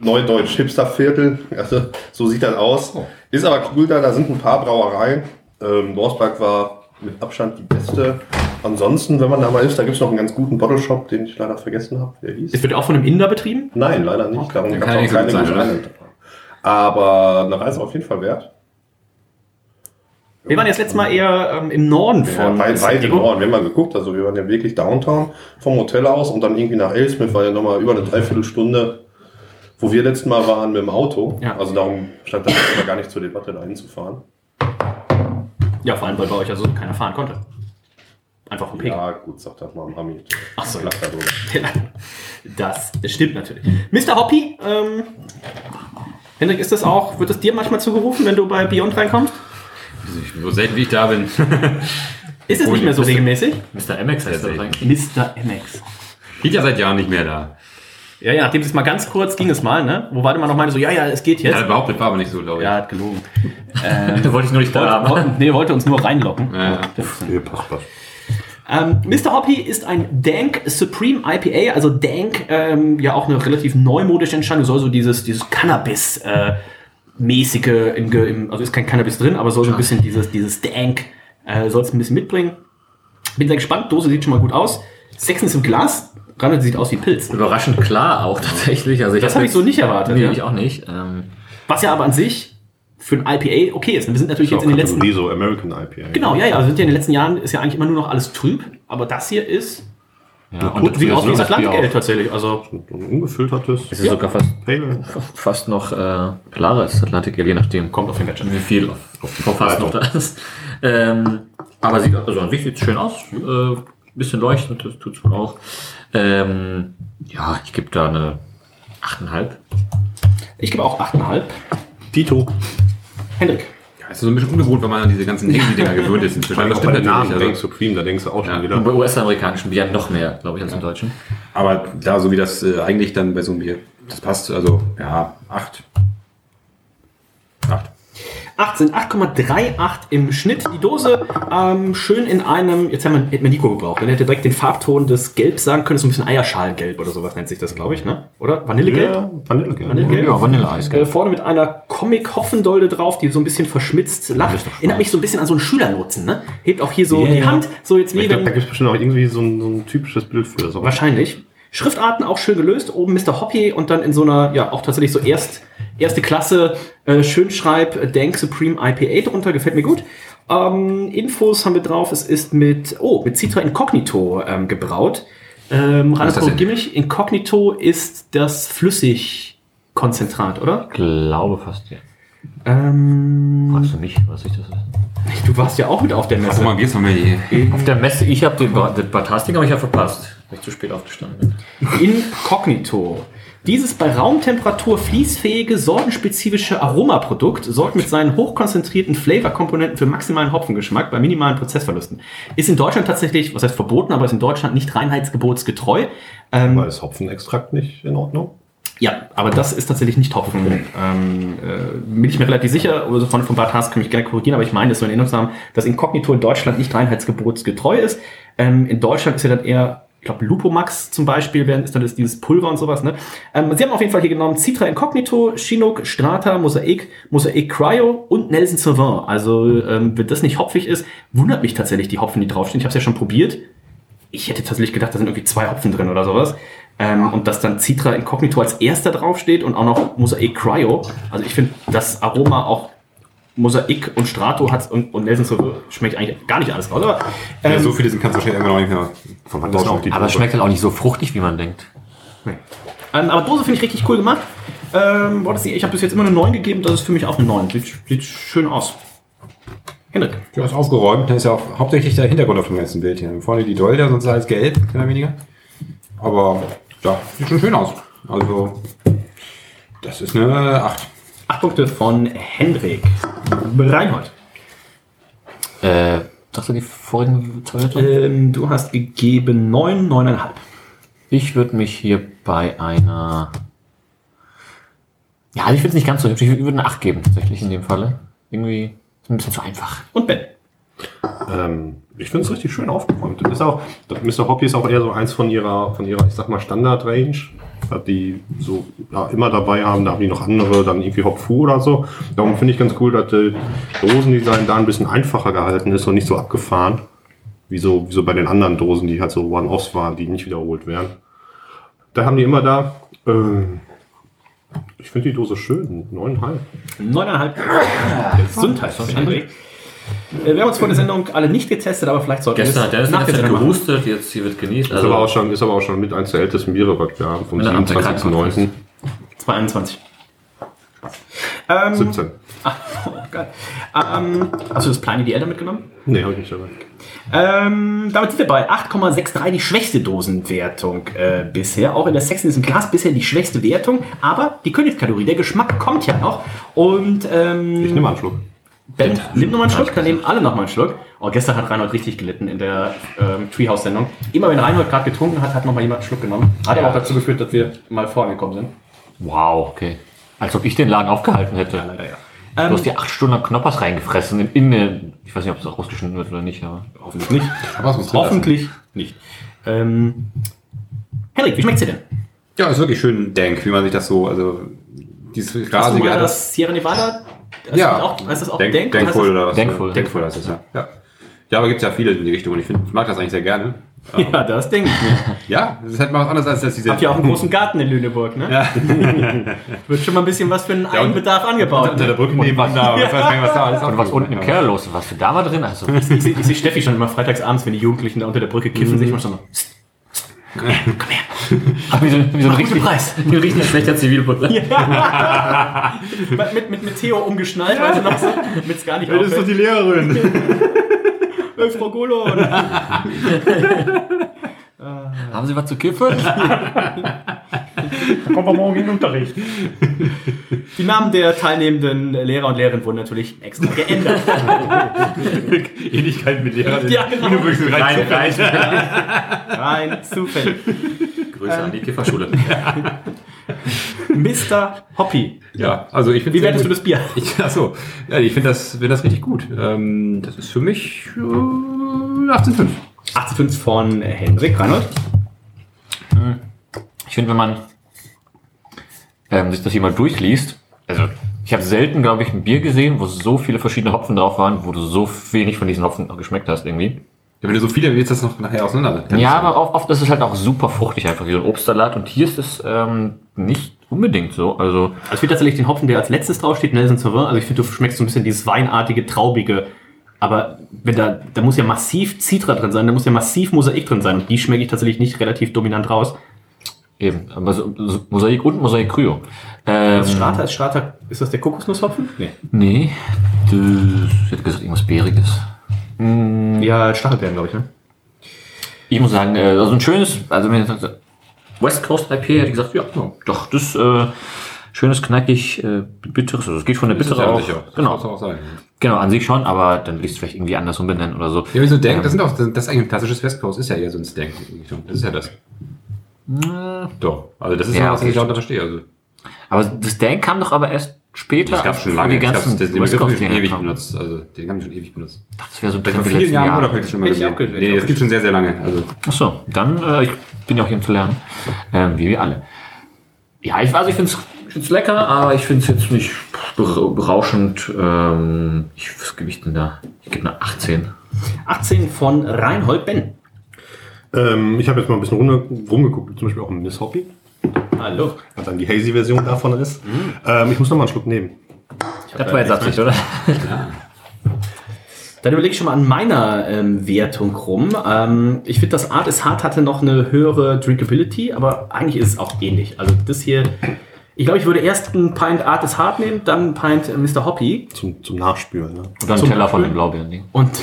Neudeutsch Hipster-Viertel. Also, so sieht das aus. Ist aber cool da, da sind ein paar Brauereien. Ähm, Park war mit Abstand die beste. Ansonsten, wenn man da mal ist, da gibt es noch einen ganz guten Bottle Shop, den ich leider vergessen habe, wie der hieß. Es wird auch von einem Inder betrieben. Nein, leider nicht. Darum Ja, gab es ja auch keine sein, Aber eine Reise auf jeden Fall wert. Wir waren jetzt letztes Mal eher ähm, im Norden Ja, von weit, San weit im. Norden. Wir haben mal geguckt, also wir waren ja wirklich Downtown vom Hotel aus und dann irgendwie nach Elsmith war ja nochmal über eine Dreiviertelstunde, wo wir letztes Mal waren mit dem Auto. Ja. Also darum stand das mal gar nicht zur Debatte, da hinzufahren. Ja, vor allem, weil bei euch also keiner fahren konnte. Einfach vom Pegel. Ja, gut, sagt das mal am Ami. Ach so, ja. Das, das stimmt natürlich. Mr. Hoppy, ähm, Hendrik, ist das auch, wird es dir manchmal zugerufen, wenn du bei Beyond reinkommst? so selten wie ich da bin. (laughs) Ist es nicht mehr so Mr. regelmäßig? Mr. MX heißt das eigentlich. Mr. MX. Geht ja seit Jahren nicht mehr da. Ja, ja, nachdem es mal ganz kurz ging es mal, ne? Wo Waldemar noch meinte, so, ja, ja, es geht jetzt. Ja, behauptet war aber nicht so, glaube ich. Ja, hat gelogen. (laughs) Da wollte ich nur nicht da haben. wollte, nee, wollte uns nur reinlocken. Ja, ja. Nee, passt, passt. Ähm, Mr. Hoppy ist ein Dank Supreme IPA, also Dank, ähm, ja auch eine relativ neumodische Entscheidung, soll so dieses, dieses Cannabis äh, mäßige, im, im, also ist kein Cannabis drin, aber soll so ein bisschen dieses, dieses Dank, äh, soll es ein bisschen mitbringen. Bin sehr gespannt, Dose sieht schon mal gut aus. Sechsen ist im Glas, Ran sieht aus wie Pilz. Überraschend klar auch tatsächlich. Also ich Das hab habe ich so nicht erwartet. Nee, ja. ich auch nicht. Ähm, Was ja aber an sich für ein IPA okay ist. Wir sind natürlich Ist jetzt in den letzten Kategorie so American IPA. Genau, ja, ja. Also sind ja in den letzten Jahren ist ja eigentlich immer nur noch alles trüb, aber das hier ist ja, gut, sieht aus wie das das Bier Atlantik auch. tatsächlich. Also Und ein ungefiltertes es ist sogar fast, Pale. fast noch äh, klarer als Atlantik, je nachdem. kommt auf den Match. wie viel auf, auf die fast noch da ist. Ähm, aber sieht also an sich sieht schön aus. Äh, bisschen leuchtend, das tut's wohl auch. Ähm, ja, ich gebe da eine 8,5. Ich gebe auch 8,5. Dito. Hendrik. Ja, Das ist so ein bisschen ungewohnt, wenn man an diese ganzen Hazy-Dinger (laughs) gewöhnt ist. Inzwischen. Das stimmt den Namen natürlich. denkst Also, du Cream, da denkst du auch schon Ja. wieder. Und bei US-amerikanischen Bieren noch mehr, glaube ich, als im Deutschen. Aber da, so wie das äh, eigentlich dann bei so einem Bier, das passt, also, ja, acht. Acht. 18, 8,38 im Schnitt. Die Dose ähm, schön in einem, jetzt haben wir, hätten wir Nico gebraucht, dann hätte er direkt den Farbton des Gelbs sagen können, so ein bisschen Eierschalgelb oder sowas nennt sich das, glaube ich, ne? Oder? Vanillegelb? Ja, Vanillegelb. Vanillegelb? Ja, Vanilleeis. Äh, vorne mit einer Comic-Hoffendolde drauf, die so ein bisschen verschmitzt lacht. Erinnert mich so ein bisschen an so einen Schülernutzen, ne? Hebt auch hier so Ja, die. Hand, so jetzt wie Ich glaube, da wenn, gibt es bestimmt auch irgendwie so ein, so ein typisches Bild für. So. wahrscheinlich. Schriftarten auch schön gelöst, oben Mr. Hoppy und dann in so einer, ja, auch tatsächlich so erst, erste Klasse, äh, Schönschreib, äh, Dank Supreme IPA drunter, gefällt mir gut. Ähm, Infos haben wir drauf, es ist mit, oh, mit Citra Incognito ähm, gebraut. Ähm, ist Reinhard, das denn? korrigier mich, Incognito ist das Flüssigkonzentrat, oder? Ich glaube fast, ja. Ähm, Fragst du mich, was ich das ist? du warst ja auch mit auf der Guck Messe. mal, Bier's noch mehr hier. Auf der Messe, ich habe den Bartasting habe ich ja verpasst, weil ich zu spät aufgestanden bin. Incognito. Dieses bei Raumtemperatur fließfähige, sortenspezifische Aromaprodukt sorgt mit seinen hochkonzentrierten Flavorkomponenten für maximalen Hopfengeschmack bei minimalen Prozessverlusten. Ist in Deutschland tatsächlich, was heißt verboten, aber ist in Deutschland nicht reinheitsgebotsgetreu. Ähm, War das Hopfenextrakt nicht in Ordnung? ja, aber das ist tatsächlich nicht Hopfen. Ähm, äh, bin ich mir relativ sicher, also von, von Bart Haas kann mich gerne korrigieren, aber ich meine, das so in Erinnerung haben, dass Incognito in Deutschland nicht reinheitsgebotsgetreu ist. Ähm, in Deutschland ist ja dann eher, ich glaube, Lupomax zum Beispiel, werden, ist dann dieses Pulver und sowas. Ne? Ähm, sie haben auf jeden Fall hier genommen Citra Incognito, Chinook, Strata, Mosaik, Mosaik Cryo und Nelson Sauvin. Also, ähm, wenn das nicht hopfig ist, wundert mich tatsächlich die Hopfen, die draufstehen. Ich habe es ja schon probiert ich hätte tatsächlich gedacht, da sind irgendwie zwei Hopfen drin oder sowas. Ähm, und dass dann Citra Incognito als erster draufsteht und auch noch Mosaik Cryo. Also ich finde, das Aroma auch Mosaik und Strato hat und, und Nelson Sauvin schmeckt eigentlich gar nicht alles raus. Aber, ähm, ja, so viele sind kannst du wahrscheinlich irgendwann auch nicht mehr die Aber es schmeckt halt auch nicht so fruchtig, wie man denkt. ähm, aber Dose finde ich richtig cool gemacht. Ähm, boah, ich habe bis jetzt immer eine 9 gegeben, das ist für mich auch eine 9. Sieht, sieht schön aus. Hendrik. Du hast aufgeräumt, da ist ja auch hauptsächlich der Hintergrund auf dem ganzen Bild hier. Vorne die Dolder, sonst alles gelb, mehr oder weniger. Aber ja, sieht schon schön aus. Also, das ist eine 8. Acht Punkte von Hendrik. Reinhold. Äh, sagst du die vorigen zwei Werte? Ähm, du hast gegeben 9, 9,5. Ich würde mich hier bei einer. Ja, ich finde es nicht ganz so hübsch. Ich würde eine 8 geben, tatsächlich in dem Falle. Irgendwie ist ein bisschen zu einfach. Und Ben. Ähm, ich finde es richtig schön aufgeräumt. Ist auch, Mr. Hoppy ist auch eher so eins von ihrer, von ihrer, ich sag mal, Standard-Range. Die so ja, immer dabei haben, da haben die noch andere, dann irgendwie Hop Fu oder so. Darum finde ich ganz cool, dass das Dosendesign da ein bisschen einfacher gehalten ist und nicht so abgefahren. Wie so, wie so bei den anderen Dosen, die halt so One-Offs waren, die nicht wiederholt werden. Da haben die immer da. Ähm, ich finde die Dose schön. Neuneinhalb. 9,5. Gesundheit. Äh, Wir haben uns vor der Sendung alle nicht getestet, aber vielleicht sollten Gestern hat wir der es ist nach nach der der Sendung machen. gehustet, jetzt hier wird genießt. Ist, aber auch schon, ist aber auch schon mit eins der ältesten Biere, was wir haben, vom Wenn er am Tag 27.09. 221. Ähm, 17. ach, oh, geil. Ähm, hast du das Pliny die Eltern mitgenommen? Nee, habe ich nicht dabei. Ähm, damit sind wir bei 8,63, die schwächste Dosenwertung äh, bisher. Auch in der Sex in diesem Glas bisher die schwächste Wertung. Aber die Königskategorie, der Geschmack kommt ja noch. Und ähm, Ich nehme einen Schluck. Ben, nimm nochmal einen Schluck, dann nehmen alle nochmal einen Schluck. Oh, gestern hat Reinhold richtig gelitten in der ähm, Treehouse-Sendung. Immer wenn Reinhold gerade getrunken hat, hat nochmal jemand einen Schluck genommen. Hat aber auch dazu geführt, dass wir mal vorangekommen sind. Wow, okay. Als ob ich den Laden aufgehalten hätte. Ja, leider ja. Du Ähm, hast dir acht Stunden Knoppers reingefressen in, in eine, ich weiß nicht, ob es rausgeschnitten wird oder nicht, aber. hoffentlich nicht. Aber es muss drin Hoffentlich nicht. Ähm, Henrik, wie schmeckt's dir denn? Ja, ist wirklich schön dank, wie man sich das so, also dieses Hast du rasige. mal das Sierra Nevada? Das Ja. ist Auch, heißt das auch Denk, Denk? Denkful oder was? Denkful. Denkful heißt es, ja. ja. Ja, aber gibt es ja viele in die Richtung und ich, find, ich mag das eigentlich sehr gerne. Das? (laughs) Ja, das denke ich mir. (laughs) Ja, das ist halt mal was anderes als das diese. Habt ihr auch einen großen Garten in Lüneburg, ne? Ja. (laughs) Wird schon mal ein bisschen was für einen Eigenbedarf angebaut. unter der Ne? Brücke nebenan da, nicht, was da alles Und was unten im Keller los ist, warst du da mal drin? Also, Ich sehe ich seh Steffi schon immer freitags abends, wenn die Jugendlichen da unter der Brücke kiffen, sehe ich mal schon so. Komm her, komm her. (laughs) wie so, wie so ein richtig, Preis. (laughs) wie ein richtig schlechter Zivilbutler. mit, mit, mit Theo umgeschnallt, weil sie noch so, damit es gar nicht auffällt. die Lehrerin. (laughs) Frau Golo. Haben Sie was zu kiffen? Dann kommen wir morgen in den Unterricht. Die Namen der teilnehmenden Lehrer und Lehrerinnen wurden natürlich extra geändert. Ähnlichkeit mit Lehrern. Ja, genau. Nur wirklich so rein, zufällig. Grüße an die Kifferschule. (laughs) Mr. Hoppy. Ja, also ich finde Wie wertest du das Bier? Ich, achso, ja, ich finde das, find das richtig gut. Ähm, das ist für mich äh, 18,5. 18,5 von Hendrik Reinhold. Ich finde, wenn man ähm, sich das hier mal durchliest, also ich habe selten, glaube ich, ein Bier gesehen, wo so viele verschiedene Hopfen drauf waren, wo du so wenig von diesen Hopfen geschmeckt hast irgendwie. Ja, wenn du so viele willst, das noch nachher auseinander. Ja, aber oft, oft ist es halt auch super fruchtig, einfach wie so ein Obstsalat. Und hier ist es ähm, nicht unbedingt so. Also Also ich finde tatsächlich den Hopfen, der als letztes draufsteht, Nelson Sauvin, also ich finde, du schmeckst so ein bisschen dieses weinartige, traubige. Aber wenn da, da muss ja massiv Citra drin sein, da muss ja massiv Mosaik drin sein. Und die schmecke ich tatsächlich nicht relativ dominant raus. eben, aber so, so Mosaik und Mosaik Kryo. Ähm, Das Starter ist Starter, ist das der Kokosnusshopfen? Nee. Nee, das, ich hätte gesagt, irgendwas Bäriges. Ja, Stachelbeeren, glaube ich, ne? Ich muss sagen, äh, also ein schönes, also wenn ich sage, West Coast IPA, hätte ich gesagt, ja, ja doch, das äh, schönes, knackig, äh, bitteres, also es geht von der bittere auch. Genau, Muss auch sein. genau, an sich schon, aber dann will ich es vielleicht irgendwie anders umbenennen oder so. Ja, wie so Dank, das sind auch, das ist eigentlich ein klassisches West Coast, ist ja eher so ein Stank. Das ist ja das. Doch. Also das ist Ja, was ich darunter verstehe. Also, Aber das Dank kam doch aber erst später. das gab schon lange. Die ganzen den Begriff habe ich schon Dinger ewig benutzt. Also, den haben wir schon ewig benutzt. Das wäre so ein Vor Trend vielen Jahren Jahre. oder ich schon mal ich gesehen? Nee, ich das gibt schon sehr, sehr lange. Also, Ach so, dann, äh, ich bin ja auch hier um zu lernen. Ähm, wie wir alle. Ja, ich weiß, ich finde es lecker, aber ich finde es jetzt nicht ber- berauschend. Ähm, ich, was gebe ich denn da? Ich gebe eine 18. 18 von Reinhold Ben. Ähm, ich habe jetzt mal ein bisschen rum, rumgeguckt, zum Beispiel auch ein Miss Hoppy, Hallo. was dann die Hazy-Version davon ist. Ähm, ich muss noch mal einen Schluck nehmen. Das war jetzt Absicht, oder? Dann überlege ich schon mal an meiner ähm, Wertung rum. Ähm, ich finde, das Art is Hard hatte noch eine höhere Drinkability, aber eigentlich ist es auch ähnlich. Also das hier, ich glaube, ich würde erst ein Pint Art is Hard nehmen, dann ein Pint äh, Mr. Hoppy Zum, zum Nachspülen. Ne? Und dann einen Zum Teller von den Blaubeeren. und (laughs)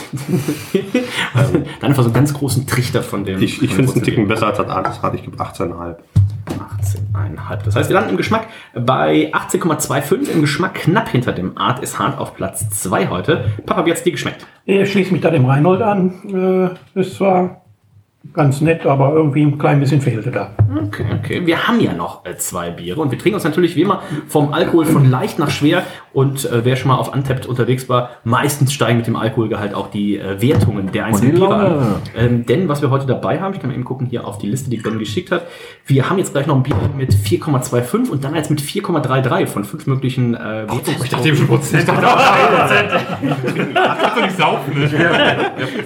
dann einfach so einen ganz großen Trichter von dem. Ich, ich finde es einen Ticken besser als das Artis Hard. Ich gebe 18,5. 18,5. Das heißt, wir landen im Geschmack bei 18,25. Im Geschmack knapp hinter dem Art is Hard auf Platz 2 heute. Papa, wie hat's dir geschmeckt? Ich schließe mich da dem Reinhold an. Äh, ist zwar ganz nett, aber irgendwie ein klein bisschen fehlte da. Okay, okay. Wir haben ja noch äh, zwei Biere und wir trinken uns natürlich wie immer vom Alkohol von leicht nach schwer. Und äh, wer schon mal auf Untapped unterwegs war, meistens steigen mit dem Alkoholgehalt auch die äh, Wertungen der einzelnen Biere an. Ähm, denn was wir heute dabei haben, ich kann mal eben gucken hier auf die Liste, die Ben geschickt hat. Wir haben jetzt gleich noch ein Bier mit 4,25 und dann eins mit 4,33 von fünf möglichen äh, ich dachte eben schon Prozent. Kannst (laughs) du nicht saufen, ne?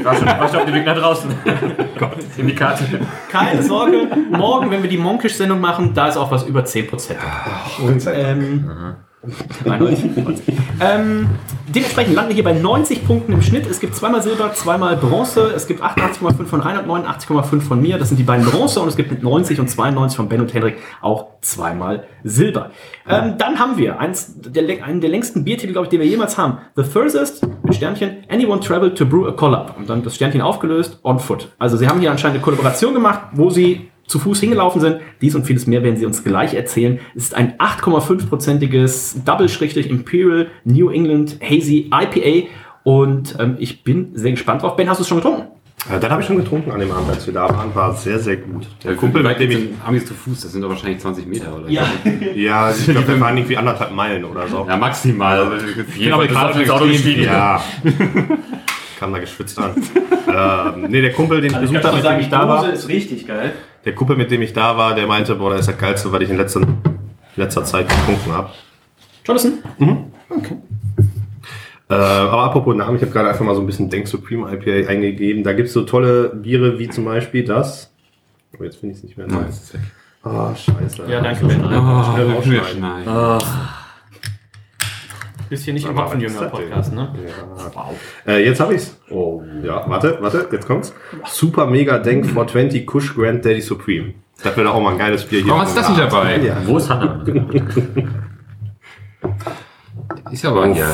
War schon, war schon auf dem Weg nach draußen. (laughs) Gott. In die Karte. Keine Sorge, morgen, wenn wir die Monkish-Sendung machen, da ist auch was über 10%. Ähm, Reinhold. ähm, dementsprechend landen wir hier bei 90 Punkten im Schnitt. Es gibt zweimal Silber, zweimal Bronze. Es gibt 88,5 von Reinhard, 89,5 von mir. Das sind die beiden Bronze. Und es gibt mit 90 und 92 von Ben und Henrik auch zweimal Silber. Ähm, dann haben wir eins der, einen der längsten Biertitel, glaube ich, den wir jemals haben. The Furthest, mit Sternchen, Anyone Traveled to Brew a Collab. Und dann das Sternchen aufgelöst, on foot. Also sie haben hier anscheinend eine Kollaboration gemacht, wo sie zu Fuß hingelaufen sind. Dies und vieles mehr werden sie uns gleich erzählen. Es ist ein 8,5-prozentiges Double-Imperial New England Hazy IPA. Und ähm, ich bin sehr gespannt drauf. Ben, hast du es schon getrunken? Äh, dann habe ich schon getrunken an dem Abend, als wir da waren. War sehr, sehr gut. Der Kumpel, Wie mit dem ich. Amis zu Fuß? Das sind doch wahrscheinlich 20 Meter, oder? Ja, (laughs) ich glaube, wir waren irgendwie anderthalb Meilen oder so. Ja, maximal. Also, Jeden genau, Fall gerade ins Auto gestiegen. Ja. Kam da geschwitzt an. (laughs) ähm, nee, der Kumpel, den ich besucht habe, mit dem ich da war, ist richtig geil. Der Kumpel, mit dem ich da war, der meinte, boah, das ist das Geilste, was ich in letzter, letzter Zeit getrunken habe. Jonathan? Äh, aber apropos Namen, ich habe gerade einfach mal so ein bisschen Denk Supreme IPA eingegeben. Da gibt es so tolle Biere wie zum Beispiel das. Oh, jetzt finde ich es nicht mehr. Nein, es ist weg. Ah, scheiße. Ja, danke, Ben. Oh, Schnell wir rausschneiden. schneiden. Bist hier nicht im was das ne? Ja. Äh, jetzt habe ich's. Oh. Ja, warte, warte, jetzt kommt's. Super Mega Denk 420 Kush Grand Daddy Supreme. Das wäre doch auch mal ein geiles Bier hier. Warum ist das nicht dabei? Ja. Wo ist Hannah? (laughs) Ist aber hier.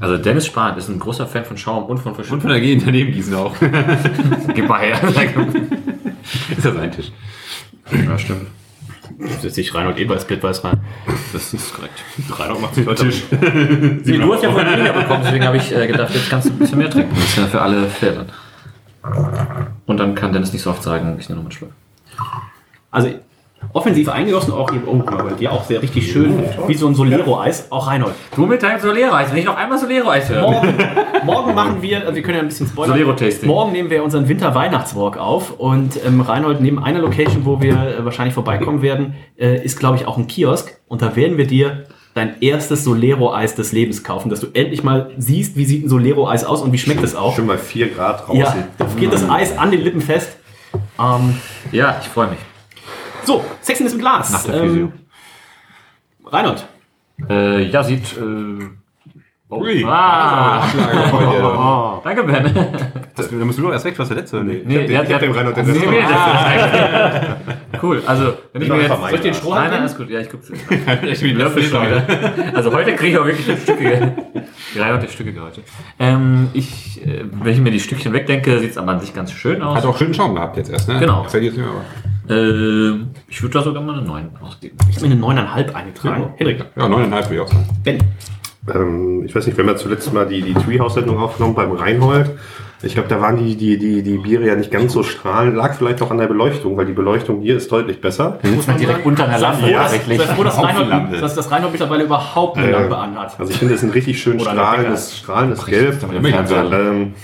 Also Dennis Spahn ist ein großer Fan von Schaum und von Und Verschiedenen. von der Gegend daneben gießen auch. (laughs) Gib mal her. (laughs) ist das ein Tisch? ja, stimmt. Setzt sich Reinhold eh bei Splitwise rein. Das ist korrekt. Reinhold macht sich heute Tisch. (laughs) Nee, du hast ja vorhin weniger bekommen, deswegen habe ich äh, gedacht, jetzt kannst du ein bisschen mehr trinken. Das ist ja für alle fair dann. Und dann kann Dennis nicht so oft sagen, ich nehme noch einen Schluck. Also offensiv eingegossen, auch eben, oh, aber dir auch sehr richtig schön, wie so ein Solero-Eis. Auch Reinhold. Du mit deinem Solero-Eis, wenn ich noch einmal Solero-Eis höre. Morgen, morgen machen wir, also wir können ja ein bisschen spoilern. Solero-Tasting. Morgen nehmen wir unseren Winter-Weihnachtswalk auf und ähm, Reinhold, neben einer Location, wo wir äh, wahrscheinlich vorbeikommen werden, äh, ist, glaube ich, auch ein Kiosk und da werden wir dir dein erstes Solero-Eis des Lebens kaufen, dass du endlich mal siehst, wie sieht ein Solero-Eis aus und wie schmeckt es auch. Schon bei 4 Grad draußen. Ja, da geht das Eis an den Lippen fest. Ähm, Ja, ich freue mich. So, Sexiness im Glas. Nach der Physio. Ähm, Reinhold. Äh, ja, sieht. Äh, oh, Ui. ah. Oh, danke, Ben. Das, da musst du doch erst weg, was der letzte. Nee. Nee, Ich hab den- ich hab dem Reinhold den Nee, letzten nee, das- Cool, also, wenn ich Ich mir jetzt. Soll ich den Strohhalm Nein, nein, alles gut. Ja, ich gucke. (laughs) ich bin Löffel schon wieder. Also heute kriege ich auch wirklich ein Stücke. Drei hatte Stücke heute. Ähm, ich, äh, wenn ich mir die Stückchen wegdenke, sieht es aber an sich ganz schön aus. Hat auch schönen Schaum gehabt jetzt erst, ne? Genau. Jetzt nicht mehr, aber. Äh, ich würde da sogar mal eine 9 ausgeben. Ich habe mir eine 9,5 eingetragen. Henrik. Ja, 9,5 würde ich auch sagen. Ben. Ähm, ich weiß nicht, wenn wir zuletzt mal die, die Treehouse-Sendung aufgenommen beim Reinhold. Ich glaube, da waren die, die, die, die Biere ja nicht ganz so strahlend. Lag vielleicht auch an der Beleuchtung, weil die Beleuchtung hier ist deutlich besser. Muss man direkt unter einer Lampe Ja, tatsächlich. Sei froh, dass Reinhold, dass das Reinhold mittlerweile überhaupt eine Äh, Lampe anhat. Also ich finde, es ist ein richtig schön strahlendes, strahlendes Gelb. Fernseher. Ähm,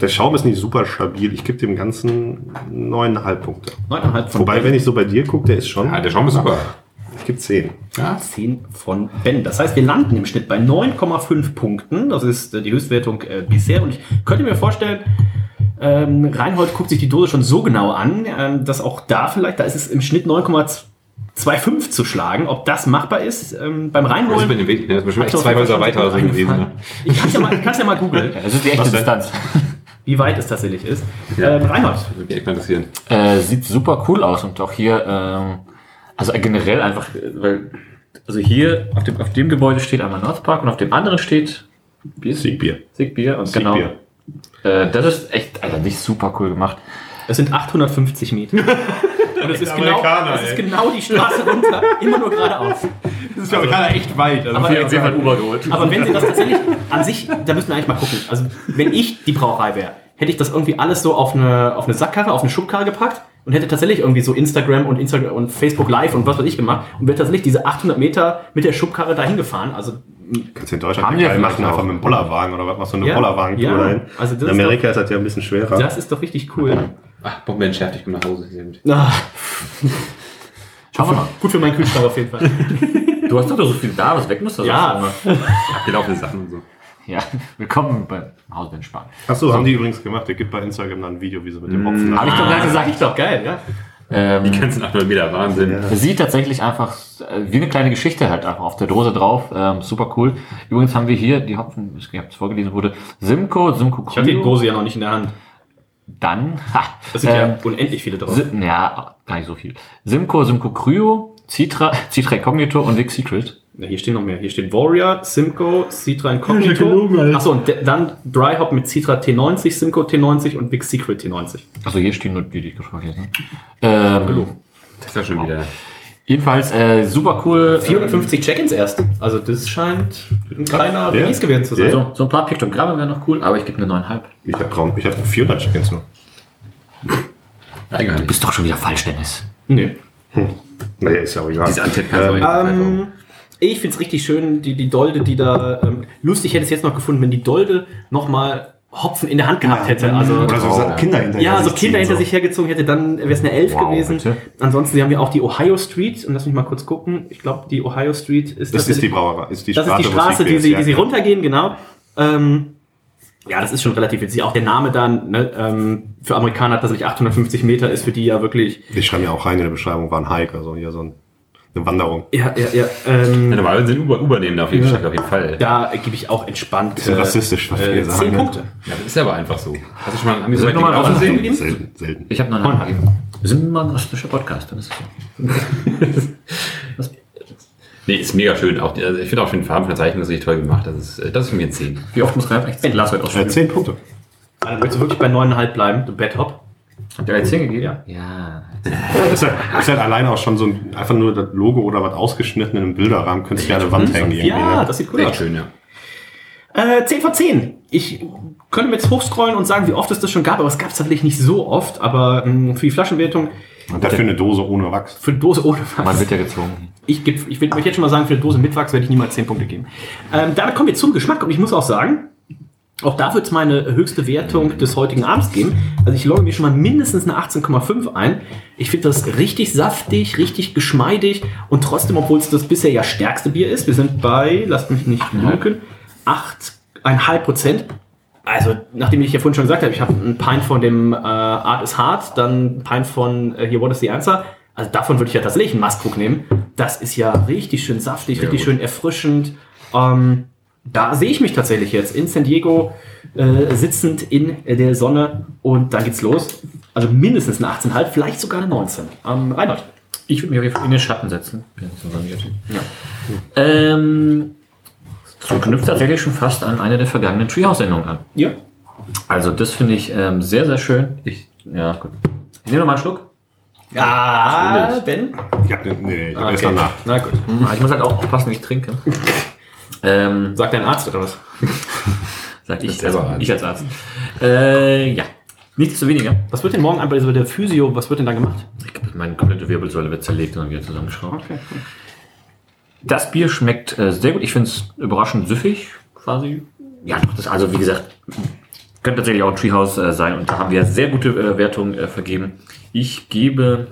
der Schaum ist nicht super stabil. Ich gebe dem Ganzen 9,5 Punkte. 9,5 von Wobei, Ben. wenn ich so bei dir gucke, der ist schon. Ja, der Schaum ist super. Ich gebe 10. Ja. 10 von Ben. Das heißt, wir landen im Schnitt bei 9,5 Punkten. Das ist äh, die Höchstwertung äh, bisher. Und ich könnte mir vorstellen, ähm, Reinhold guckt sich die Dose schon so genau an, ähm, dass auch da vielleicht, da ist es im Schnitt 9,25 zu schlagen. Ob das machbar ist, ähm, beim Das ist Reinholen. mit dem Weg, ne? Das ist bestimmt Hat echt zwei Häuser weiter eingefallen. so gewesen. Ne? Ich kann es ja mal, ja mal googeln, Das ist die echte? Distanz. Wie weit es tatsächlich ist. Ja. Ähm, Reinhold. Würde mich interessieren. Äh, sieht super cool aus und auch hier, ähm, also generell einfach, weil, also hier auf dem, auf dem Gebäude steht einmal North Park und auf dem anderen steht Bier, Siegbier. Siegbier und genau. Siegbier. Äh, das ist echt, also nicht super cool gemacht. Es sind 850 Meter. (laughs) Und es ist, genau, Amerikaner, es ist genau die Straße runter, immer nur geradeaus. Das ist ja gerade echt weit. Also Aber- viel- jeden Fall Uber geholt. Aber wenn sie das tatsächlich an sich, da müssen wir eigentlich mal gucken. Also, wenn ich die Brauerei wäre, hätte ich das irgendwie alles so auf eine, auf eine Sackkarre, auf eine Schubkarre gepackt und hätte tatsächlich irgendwie so Instagram und Instagram und Facebook Live und was weiß ich gemacht und wäre tatsächlich diese 800 Meter mit der Schubkarre dahin gefahren. Also, Kannst du in Deutschland Haben nicht wir geil machen, vielleicht einfach auch. mit dem Bollerwagen oder was machst du eine Ja, Bollerwagen-Tour ja. dahin. Also das in ist Amerika ist das ja ein bisschen schwerer. das ist doch richtig cool. Ach, Bombe entschärft, ich komme nach Hause. Sehr gut. Ah, Schauen wir mal. gut für meinen Kühlschrank auf jeden Fall. (laughs) Du hast doch so viel da, was weg muss. das Ja. auch immer. abgelaufene Sachen und so. Ja, willkommen beim Haus Sparen. Achso, haben die übrigens gemacht. Der gibt bei Instagram dann ein Video, wie sie mit dem Hopfen. Habe ich doch gerade gesagt. Sag ich doch, geil, ja. Ähm, Die ganzen 800 Meter, Wahnsinn. Sieht tatsächlich einfach äh, wie eine kleine Geschichte halt einfach auf der Dose drauf. Ähm, super cool. Übrigens haben wir hier die Hopfen, ich habe es vorgelesen wurde, Simco, Simco Ich hatte die. Dose ja noch nicht in der Hand. Dann, ha, Das sind ähm, ja unendlich viele drauf. Si- ja, gar nicht so viel. Simco, Simco Cryo, Citra, (laughs) Citra Incognito und Vic Secret. Ja, hier stehen noch mehr. Hier steht Warrior, Simcoe, Citra Incognito. Achso, und dann Dry Hop mit Citra T90, Simcoe T90 und Big Secret T90. Also hier stehen nur die, die ich gesprochen habe. Ähm, Das ist ja schon wieder. Jedenfalls äh, super cool. 450 Check-ins erst. Also das scheint ein kleiner Ja. Release gewesen zu sein. So, so ein paar Piktogramme wären noch cool, aber ich gebe eine 9,5. Ich habe ich habe 400 Chickens nur. Du bist doch schon wieder falsch, Dennis. Nee. Naja, ist ja auch egal. Diese kann Ähm, ich finde es richtig schön, die, die Dolde, die da. Ähm, lustig hätte ich es jetzt noch gefunden, wenn die Dolde nochmal Hopfen in der Hand gehabt hätte. Also, Oder so Oh. Kinder hinterher. ja, so Kinder hinter so. sich hergezogen hätte, dann wäre es eine 11 Wow, gewesen. bitte. Ansonsten haben wir auch die Ohio Street. Und lass mich mal kurz gucken. Ich glaube, die Ohio Street ist Das ist die Brauerei. Ist die Das ist die Straße, die ist, sie, ja. die sie runtergehen, genau. Ähm, ja, das ist schon relativ witzig. Auch der Name dann, ne, ähm, für Amerikaner tatsächlich 850 Meter ist für die ja wirklich. Ich schreibe ja auch rein in der Beschreibung, war ein Hike, also hier so ein, eine Wanderung. Ja, ja, ja. Ähm, Ja, normalerweise sind Uber, Uber auf jeden, Fall, auf jeden Fall. da gebe ich auch entspannt. Bisschen rassistisch, was wir äh, hier 10 sagen, ne? Punkte. Ja, das ist aber einfach so. Hast du schon mal, haben die so Soll weit ich noch mal gelaufen was sehen? sagen? Selten, selten. Ich habe noch eine Frage. Wir sind mal ein rassistischer Podcast, dann ist es so. (laughs) Nee, ist mega schön. Auch also ich finde auch schon die Farben von der Zeichnung das ist richtig toll gemacht. Das ist, äh, das ist für mich ein 10. Wie oft muss Ralf echt sein Glas heute Äh, ausschütten? 10 Punkte. Also willst du wirklich bei 9,5 bleiben, du Bad Hop? Habt ihr 10 gegeben? Ja. Ja. Das ist, halt, ist halt alleine auch schon so ein, einfach nur das Logo oder was ausgeschnitten in einem Bilderrahmen, könntest du ja an der Wand hängen. irgendwie, Ja, ne? das sieht cool Echt aus. schön, ja. Äh, 10 von 10. Ich könnte mir jetzt hochscrollen und sagen, wie oft es das schon gab, aber es gab es tatsächlich nicht so oft. Aber mh, für die Flaschenwertung, Und dafür eine Dose ohne Wachs. für eine Dose ohne Man Wachs. wird ja gezwungen. Ich, geb- ich will euch jetzt schon mal sagen, für eine Dose mit Wachs werde ich niemals 10 Punkte geben. Ähm, damit kommen wir zum Geschmack und ich muss auch sagen, auch da wird es meine höchste Wertung des heutigen Abends geben. Also ich logge mir schon mal mindestens eine 18,5 ein. Ich finde das richtig saftig, richtig geschmeidig und trotzdem, obwohl es das bisher ja stärkste Bier ist, wir sind bei, lasst mich nicht lügen, 8,5 Prozent. Also, nachdem ich ja vorhin schon gesagt habe, ich habe einen Pint von dem äh, Art is Hard, dann ein Pint von äh, hier What is the Answer. Also davon würde ich ja tatsächlich einen Mastkrug nehmen. Das ist ja richtig schön saftig, richtig schön erfrischend. Ähm, da sehe ich mich tatsächlich jetzt in San Diego äh, sitzend in der Sonne und dann geht's los. Also mindestens eine 18,5, vielleicht sogar eine 19. Ähm, Reinhold. Ich würde mich auf jeden Fall in den Schatten setzen. Bin sortiert. Ähm, so knüpft tatsächlich schon fast an eine der vergangenen Treehouse-Sendungen an. Ja. Also das finde ich ähm, sehr, sehr schön. Ich, ja, gut. Ich nehme noch mal einen Schluck. Ja, Ben? Ja, nee, nee, ich hab Ah, erst okay. danach. Na gut. Ah, Ich muss halt auch aufpassen, wie ich trinke. (laughs) ähm, Sagt dein Arzt oder was? (laughs) sag ich, selber als, Arzt. ich als Arzt. Äh, ja. Nichtsdestoweniger. Was wird denn morgen an bei der Physio, was wird denn da gemacht? Ich glaube, meine komplette Wirbelsäule wird zerlegt und dann wieder zusammengeschraubt. Das Bier schmeckt äh, sehr gut. Ich finde es überraschend süffig, quasi. Ja, das, also wie gesagt, könnte tatsächlich auch ein Treehouse äh, sein und da haben wir sehr gute äh, Wertungen äh, vergeben. Ich gebe,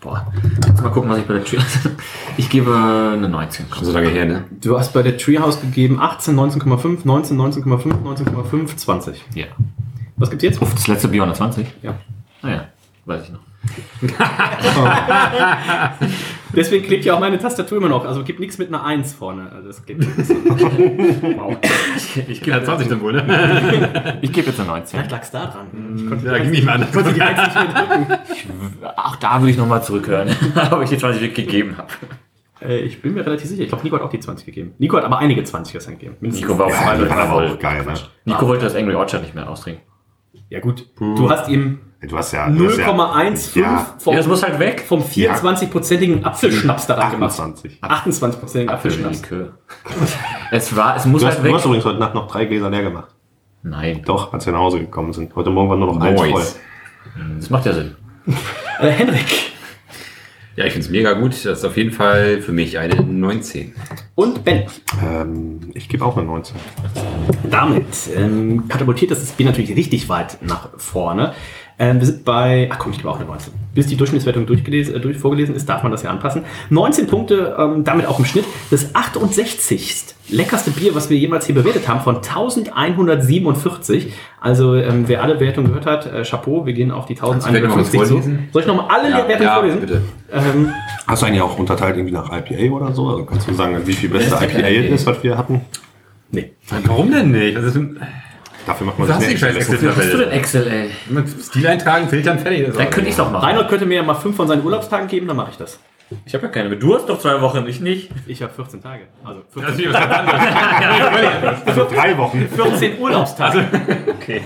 boah, jetzt mal gucken, was ich bei der Treehouse. (laughs) Ich gebe eine 19. Komm. So lange her, ne? Du hast bei der Treehouse gegeben 18, 19,5, 19, 19,5, 19,5, 20. Ja. Was gibt's jetzt? Das letzte Bier 120? Ja. Naja, weiß ich noch. (laughs) Deswegen klebt ja auch meine Tastatur immer noch. Also gibt nichts mit einer 1 vorne. Also das geht Wow. Ich, gebe 20 dann wohl, ne? (laughs) ich gebe jetzt eine 19. Vielleicht lag's da dran. Ich konnte Ja, ging nicht mehr anders. konnte die 1 nicht mehr drücken. Auch da würde ich nochmal zurückhören, (laughs) ob ich die 20 wirklich gegeben habe. Äh, ich bin mir relativ sicher. Ich glaube, Nico hat auch die 20 gegeben. Nico hat aber einige 20 gestern gegeben. Mindestens. Nico war auf Ja, war aber auch geil, ne? Nico wollte das Angry Orchard nicht mehr austrinken. Ja gut, du hast ihm Du hast ja. du hast ja 0,15 Ja. vom, Ja, das muss halt weg. vom 24-prozentigen Apfelschnaps daran gemacht. 28. 28-prozentigen Apfelschnaps. (laughs) Es war, es muss Du hast, halt du weg. hast übrigens heute Nacht noch drei Gläser leer gemacht. Nein, Doch, als wir nach Hause gekommen sind. Heute Morgen war nur noch eins voll. Mois. das macht ja Sinn. (laughs) Äh, Henrik Ja, ich finde es mega gut. Das ist auf jeden Fall für mich eine 19. und Ben. Ähm, ich gebe auch eine 19. Damit ähm, katapultiert das Bier natürlich richtig weit nach vorne. Ähm, wir sind bei, ach komm, ich gebe auch eine 19. Bis die Durchschnittswertung durchgelesen, äh, durch, vorgelesen ist, darf man das ja anpassen. 19 Punkte, ähm, damit auch im Schnitt. Das 68. leckerste Bier, was wir jemals hier bewertet haben, von 1147. Also, ähm, wer alle Wertungen gehört hat, äh, Chapeau, wir gehen auf die Kannst du vielleicht noch mal 1150 zu. vorlesen? Soll ich nochmal alle Wertungen ja vorlesen? bitte. Ähm, Hast du eigentlich auch unterteilt irgendwie nach IPA oder so? Also kannst du sagen, wie viel beste IPA ist, was wir hatten? nee. Warum denn nicht? Ein Dafür macht man Was die scheiß Excel-Liste. Hast du denn Excel, ey? Mit Stil eintragen, filtern, fertig. Dann könnte ich doch machen. Reinhold könnte mir ja mal fünf von seinen Urlaubstagen geben, dann mache ich das. Ich habe ja keine. Du hast doch zwei Wochen, ich nicht. Ich habe 14 Tage. Also 14 Das ist wieder was anderes. (laughs) Also drei Wochen. 14 Urlaubstage. Okay.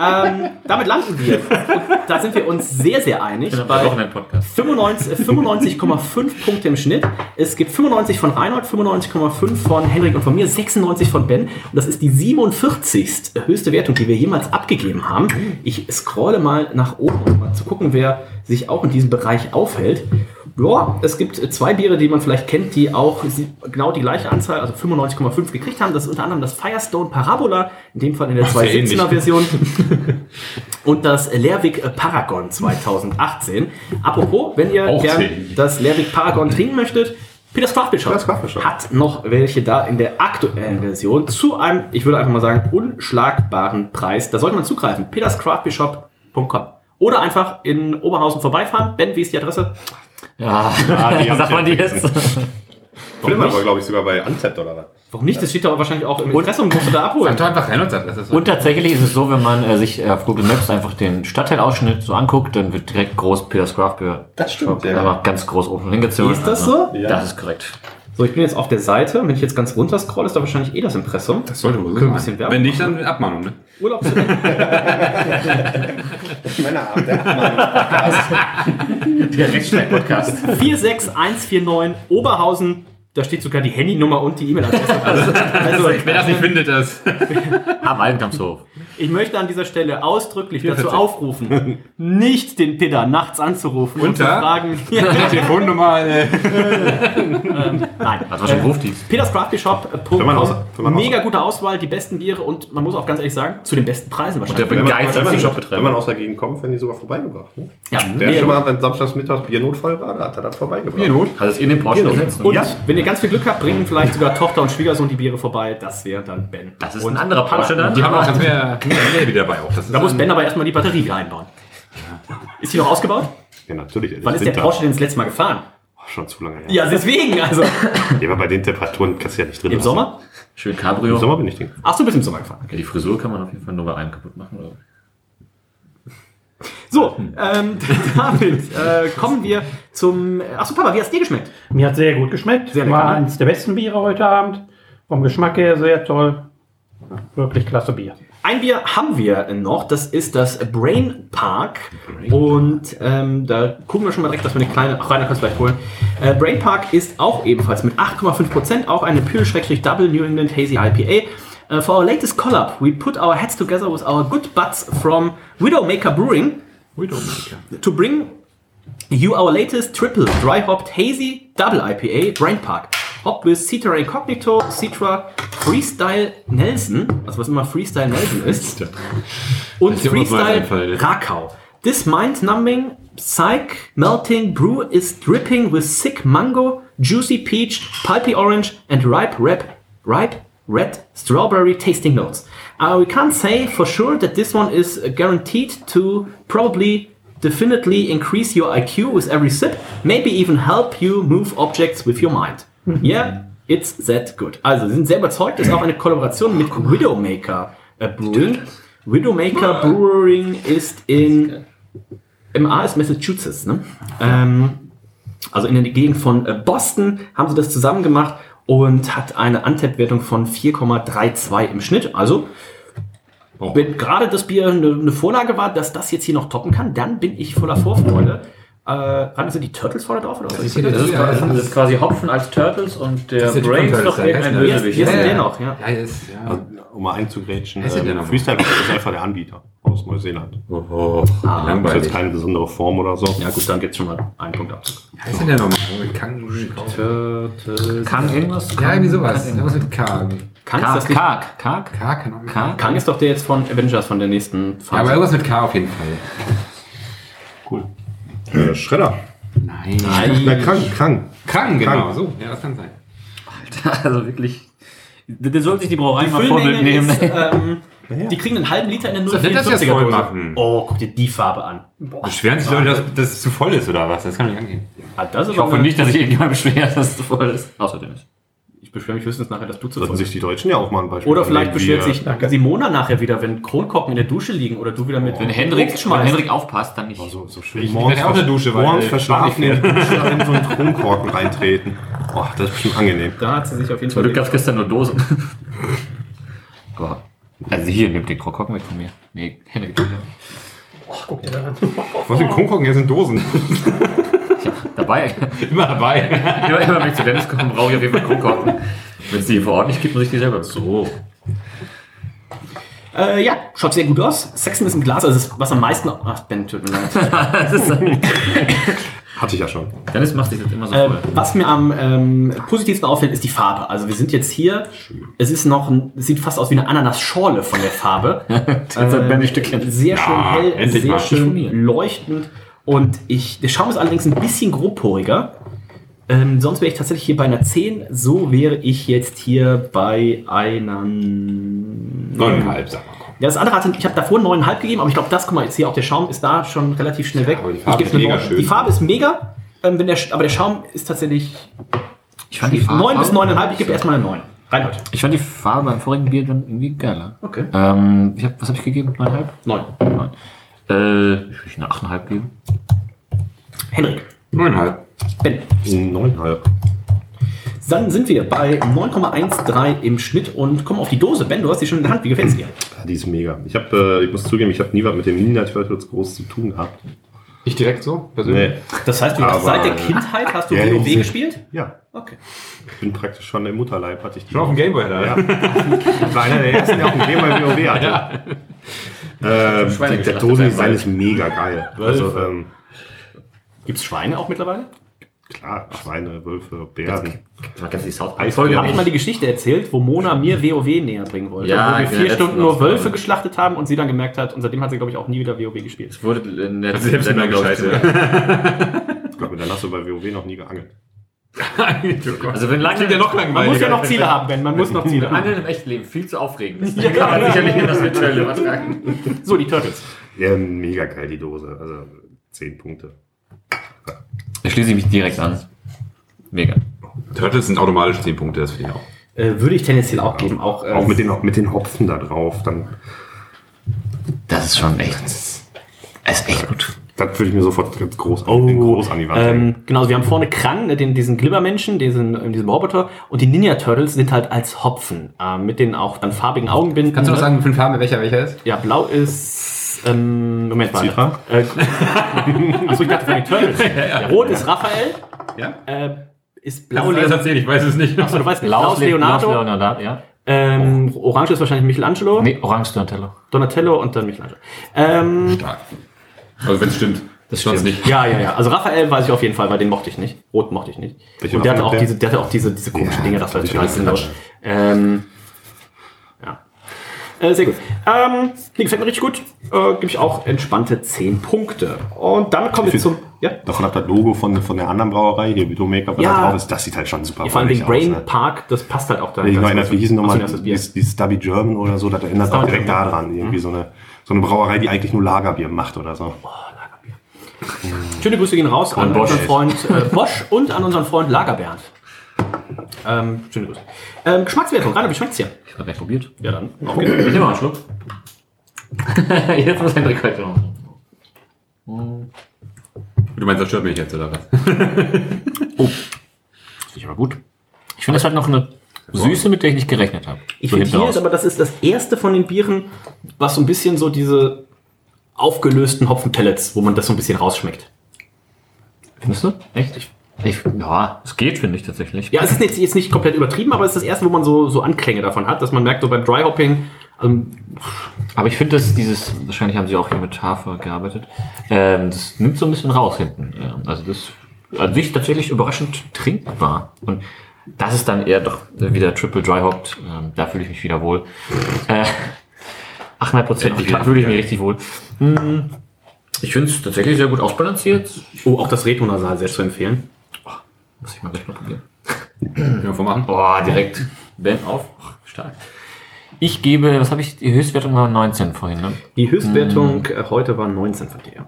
ähm, damit landen wir. Da sind wir uns sehr, sehr einig. Bei Bei Wochenend-Podcast. 95 äh, 95,5 Punkte im Schnitt. Es gibt 95 von Reinhold, 95,5 von Henrik und von mir, 96 von Ben. Und das ist die 47. höchste Wertung, die wir jemals abgegeben haben. Ich scrolle mal nach oben, um mal zu gucken, wer sich auch in diesem Bereich aufhält. Ja, es gibt zwei Biere, die man vielleicht kennt, die auch genau die gleiche Anzahl, also 95,5 gekriegt haben. Das ist unter anderem das Firestone Parabola, in dem Fall in der sehr 217er Version. (laughs) und das Lerwick Paragon 2018. Apropos, wenn ihr Auch gern zehn. das Lerwick Paragon trinken möchtet, Peters Craft Shop hat noch welche da in der aktuellen Version zu einem, ich würde einfach mal sagen, unschlagbaren Preis. Da sollte man zugreifen. peterscraftbeershop.com oder einfach in Oberhausen vorbeifahren. Ben, wie ist die Adresse? Ja, die (laughs) haben sag mal die jetzt. Flimmer war, glaube ich, sogar bei Untapped oder was? Warum nicht? Das steht doch wahrscheinlich auch im Impressum, musst du da abholen. Sag doch einfach sagt, ist so. Und tatsächlich ist es so, wenn man äh, sich äh, auf Google Maps einfach den Stadtteilausschnitt so anguckt, dann wird direkt groß Peters Craft Beer. Das stimmt, Shop ja. einfach ganz groß oben hingezogen. Ist das Also, so? Ja. Das ist korrekt. So, ich bin jetzt auf der Seite. Wenn ich jetzt ganz runter scroll, ist da wahrscheinlich eh das Impressum. Das sollte wohl so Können wir ein sein. bisschen Werbung Wenn nicht, dann Abmahnung, ne? Urlaub (laughs) Männerabend, der Abmahnung-Podcast. (laughs) Der Rechtsstreit-Podcast. 46149 Oberhausen. Da steht sogar die Handynummer und die E-Mail-Adresse. Also, (laughs) also Wer das nicht findet, das. Am Altenkampfshof. Ich möchte an dieser Stelle ausdrücklich dazu aufrufen, nicht den Peter nachts anzurufen und zu Unter? fragen. (laughs) Telefonnummer. Äh, (laughs) Nein. Das war schon Rufdienst. Peters Crafty Shop. Mega gute Auswahl, die besten Biere und man muss auch ganz ehrlich sagen, zu den besten Preisen Der wahrscheinlich. Wenn man, begeistert wenn, man, den Shop wenn man aus der Gegend kommt, werden die sogar vorbeigebracht. Ne? Ja, Der schon mal, wenn samstags mittags Biernotfall war, da hat er das vorbeigebracht. Not. Hat es in den Porsche gesetzt? Und wenn ihr ganz viel Glück habt, bringen vielleicht sogar Tochter und Schwiegersohn die Biere vorbei. Das wäre dann Ben. Das ist und ein anderer Porsche dann. Die haben auch ganz mehr, mehr wieder dabei auch. Das ist Da muss Ben aber erstmal die Batterie einbauen. Ist die noch ausgebaut? Ja, natürlich. Wann ist der. Porsche denn das letzte Mal gefahren? Oh, schon zu lange her. Ja, deswegen, also. (laughs) Ja, aber bei den Temperaturen kannst du ja nicht drin Im lassen. Sommer? Schön Im Cabrio. Sommer bin ich drin. Ach, du bist im Sommer gefahren. Ja, die Frisur kann man auf jeden Fall nur bei einem kaputt machen. Oder? So, ähm, (laughs) damit äh, kommen wir zum. Achso, Papa, wie hat's dir geschmeckt? Mir hat sehr gut geschmeckt. Sehr lecker, War ne? eines der besten Biere heute Abend. Vom Geschmack her sehr toll. Wirklich klasse Bier. Ein Bier haben wir noch, das ist das Brain Park. Und ähm, da gucken wir schon mal direkt, dass wir eine kleine. Ach, Rainer kannst du vielleicht holen. Äh, Brain Park ist auch ebenfalls mit 8,5%, auch eine Pure-Double New England Hazy IPA. Uh, for our latest collab, we put our heads together with our good buds from Widowmaker Brewing to bring you our latest triple dry hopped hazy double IPA Brain Park. Hopped with Citra Incognito, Citra Freestyle Nelson, also was immer Freestyle Nelson ist, und ist immer so ein Freestyle Rakau. This mind-numbing, psych-melting brew is dripping with sick mango, juicy peach, pulpy orange, and ripe red, ripe red strawberry tasting notes. Uh, we can't say for sure that this one is guaranteed to probably definitely increase your IQ with every sip, maybe even help you move objects with your mind. Yeah, it's that good. Also, sie sind sehr überzeugt, ist auch eine Kollaboration mit Widowmaker äh, Brewing. Widowmaker Brewing ist in MA ist Massachusetts, ne? Ähm, also in der Gegend von äh, Boston haben sie das zusammen gemacht und hat eine Antep-Wertung von 4,32 im Schnitt. Also, wenn gerade das Bier eine, eine Vorlage war, dass das jetzt hier noch toppen kann, dann bin ich voller Vorfreude. Äh, Rainer, sind die Turtles vorne drauf? Oder was? Das ist Das ist, ja, das ist quasi Hopfen als Turtles und der Das ist Brain ist Turtles, doch irgendein. Bösewicht. Hier ist Ja, der ja. noch, ja. Ja, ist, ja. Also, um mal einzugrätschen, ist ähm? Freestyle ist einfach der Anbieter aus Neuseeland. Oh, oh, Das ist jetzt langweilig. keine besondere Form oder so. Ja gut, dann geht's schon mal einen Punkt ab. Wer ist denn der nochmal? Kang. Kann irgendwas? Ja, irgendwie sowas. Irgendwas mit K. Kang ist, Kark, das Kark, Kark. K kann auch Kark? Kang ist doch der jetzt von Avengers, von der nächsten Ja, aber Phase. irgendwas mit K auf jeden Fall. Äh, Schredder. Nein. Na, krank, krank. Krank, genau. Krank. So, ja, das kann sein. Also wirklich. Der sollte sich die Brauerei Die mal Vorbild nehmen. ist, ähm, die kriegen einen halben Liter in der So, das jetzt 044er voll Dose. machen. Oh, guck dir die Farbe an. Beschweren sich Leute, dass dass es zu voll ist oder was? Das kann nicht angehen. Ah, das ist Ich hoffe nicht, dass sich irgendjemand beschwert, dass es zu voll ist. Außer Dennis. Ich beschwere mich höchstens nachher, dass du zu Sollten sich die Deutschen ja auch mal ein Beispiel Oder vielleicht beschwert sich Simona nachher wieder, wenn Kronkorken in der Dusche liegen oder du wieder mit Wenn Hendrik, wenn. Hendrik aufpasst, dann nicht. äh, So, so schön. Ich morgens werde auch eine Dusche, weil- morgens verschlafen in die Dusche in so einen Kronkorken reintreten. Boah, das ist bestimmt angenehm. Da hat sie sich auf jeden Zum Fall. Glück gab es gestern nur Dosen. (laughs) Aber, also hier, nimmt den Krokocken weg von mir. Nee, Hendrik. Was sind Kronkorken? Hier sind Dosen. (laughs) Ja, dabei. (laughs) Immer dabei. (laughs) immer, immer wenn ich zu Dennis komme, brauche ich auf jeden Fall Kronkorken. Wenn es die vor Ort nicht gibt, muss ich die selber. So. Äh, ja, schaut sehr gut aus. Sexen ist im Glas, also das, was am meisten. Ach, Ben, tut mir leid. (laughs) Das ist, Hatte ich ja schon. Dennis macht sich jetzt immer so Äh, voll. was mir am ähm, positivsten auffällt, ist die Farbe. Also wir sind jetzt hier. Es ist noch, ein, es sieht fast aus wie eine Ananas-Schorle von der Farbe. Ein Stückchen. Sehr schön hell, endlich sehr schön leuchtend. Und ich, der Schaum ist allerdings ein bisschen grobporiger. Ähm, sonst wäre ich tatsächlich hier bei einer 10. So wäre ich jetzt hier bei einer. Neuneinhalb, sag mal. Ja, das andere hatte, ich habe davor 9,5 gegeben, aber ich glaube, das, guck mal, jetzt hier auch der Schaum ist da schon relativ schnell weg. aber die Farbe Ich gebe ist mega schön. Die Farbe ist mega, ähm, wenn der, aber der Schaum ist tatsächlich Ich fand die 9 bis 9,5. Ich gebe erstmal eine 9. Reinhold. Ich fand die Farbe beim vorigen Bier dann irgendwie geiler. Okay. Ähm, ich hab, was habe ich gegeben? 9,5? 9. 9. Äh, ich will eine 8,5 geben. Henrik. Neuneinhalb. Ben. Neuneinhalb. Dann sind wir bei 9,13 im Schnitt und kommen auf die Dose. Ben, du hast die schon in der Hand. Wie gefällt's dir? Ja, die ist mega. Ich habe, äh, ich muss zugeben, ich habe nie was mit dem Ninja Turtles groß zu tun gehabt. Nicht direkt so? persönlich? Das heißt, du hast Aber- seit der Kindheit hast du WoW gespielt? Ja. Okay. Ich bin praktisch schon im Mutterleib, hatte ich die. Schon auf dem Gameboy, da. Ja. Ich war einer der ersten, der auf dem Gameboy WoW (laughs) hatte. Ähm, Schweine die- der Dosendesign ist mega geil. Also, ähm, Gibt's Schweine auch mittlerweile? klar, Schweine, Wölfe, Bären. Kann sich South Park Eisfolge Habe ich mal die Geschichte erzählt, wo Mona mir WoW näher bringen wollte. Ja, wo wir vier Stunden nur. Wölfe geschlachtet haben und sie dann gemerkt hat, und seitdem hat sie, glaube ich, auch nie wieder WoW gespielt. Es wurde in der selbst Sendung, immer glaub ich. Ich glaube, dann hast du bei WoW noch nie geangelt. Also wenn lange ja noch Man langweiliger. muss ja noch Ziele haben, Ben, man muss noch Ziele haben. Angeln im echten Leben viel zu aufregend. Das (laughs) kann man sicherlich in das Virtuelle übertragen. So, die Turtles. Ja, mega geil, die Dose. Also 10 Punkte. Da schließe ich mich direkt an. Mega. Turtles sind automatisch 10 Punkte, das finde ich auch. Äh, würde ich tendenziell auch geben. Auch, äh, Auch mit den, mit den Hopfen da drauf. Dann, Das ist schon echt. Es ist echt gut. Das würde ich mir sofort ganz groß, den groß an die Wand hängen. Ähm, genau, also wir haben vorne Krang, äh, den, diesen Glibbermenschen, diesen, diesen Roboter. Und die Ninja Turtles sind halt als Hopfen. Äh, mit den auch dann farbigen Augenbinden. Kannst du noch sagen, fünf Farben, welcher welcher ist? Ja, blau ist. Ähm, Moment mal. Citra? Äh, (laughs) Achso, ich dachte von den Turtles. (laughs) Ja, Rot ist Raphael. Ja? Äh, ist blau Leonardo. erzählen, ich weiß es nicht. Achso, du weißt nicht. Blau ist Leonardo. Leonardo, ja. Ähm, Orange ist wahrscheinlich Michelangelo. Nee, Orange Donatello. Donatello und dann Michelangelo. Ähm, Stark. Also wenn es stimmt. Das sonst nicht. ja, ja, ja. Also Raphael weiß ich auf jeden Fall, weil den mochte ich nicht. Rot mochte ich nicht. Welche und der hatte auch der? diese, der hatte auch diese, diese komischen Ja, Dinge, das war ich total sinnlos. Ähm, ja. Äh, sehr gut. Ähm, die gefällt mir richtig gut. Äh, Gebe ich auch entspannte 10 Punkte. Und damit kommen wir Ich zum. Ja. Davon hat das Logo von, von der anderen Brauerei, hier Videomaker, was Ja. da drauf ist, das sieht halt schon super Vor allem den Brain aus, ne? Park, das passt halt auch da. Ich erinnere, wie hießen Was nochmal ist denn das die, Bier? die Stubby German oder so, das erinnert auch direkt daran. Irgendwie so eine, so eine Brauerei, die eigentlich nur Lagerbier macht oder so. Schöne Grüße gehen raus an Bosch. unseren Freund äh, Bosch und an unseren Freund Lagerbernd. Ähm, schöne Grüße. Ähm, Geschmackswertung, Rainer, wie schmeckt's dir? Ich habe gleich probiert. Ja, dann. Okay. Ich nehme mal einen Schluck. (laughs) Jetzt muss Hendrik heute noch. Du meinst, das stört mich jetzt, oder was? (laughs) Ich aber gut. Ich finde, es hat noch eine Süße, mit der ich nicht gerechnet habe. Ich So finde, hier ist aber, das ist das erste von den Bieren, was so ein bisschen so diese aufgelösten Hopfenpellets, wo man das so ein bisschen rausschmeckt. Findest du? Echt? Ich, ich, ja, es geht, finde ich tatsächlich. Ja, es ist jetzt, jetzt nicht komplett übertrieben, aber es ist das erste, wo man so, so Anklänge davon hat, dass man merkt, so beim Dry Hopping, ähm, Aber ich finde, dass dieses, wahrscheinlich haben sie auch hier mit Hafer gearbeitet, ähm, das nimmt so ein bisschen raus hinten. Also das an sich tatsächlich überraschend trinkbar. Und das ist dann eher doch wieder Triple Dry Hopped. Ähm, da fühle ich mich wieder wohl. Äh, 8,5 Prozent, da fühle ich mich richtig wohl. Hm, Ich finde es tatsächlich sehr gut ausbalanciert. oh, auch das Retonasal sehr zu empfehlen. Muss ich mal gleich mal probieren. (clears throat) Können wir vormachen? Boah, direkt Ben auf. Oh, stark. Ich gebe, was habe ich, die Höchstwertung war 19 vorhin, ne? Die Höchstwertung äh, heute war 19 von dir.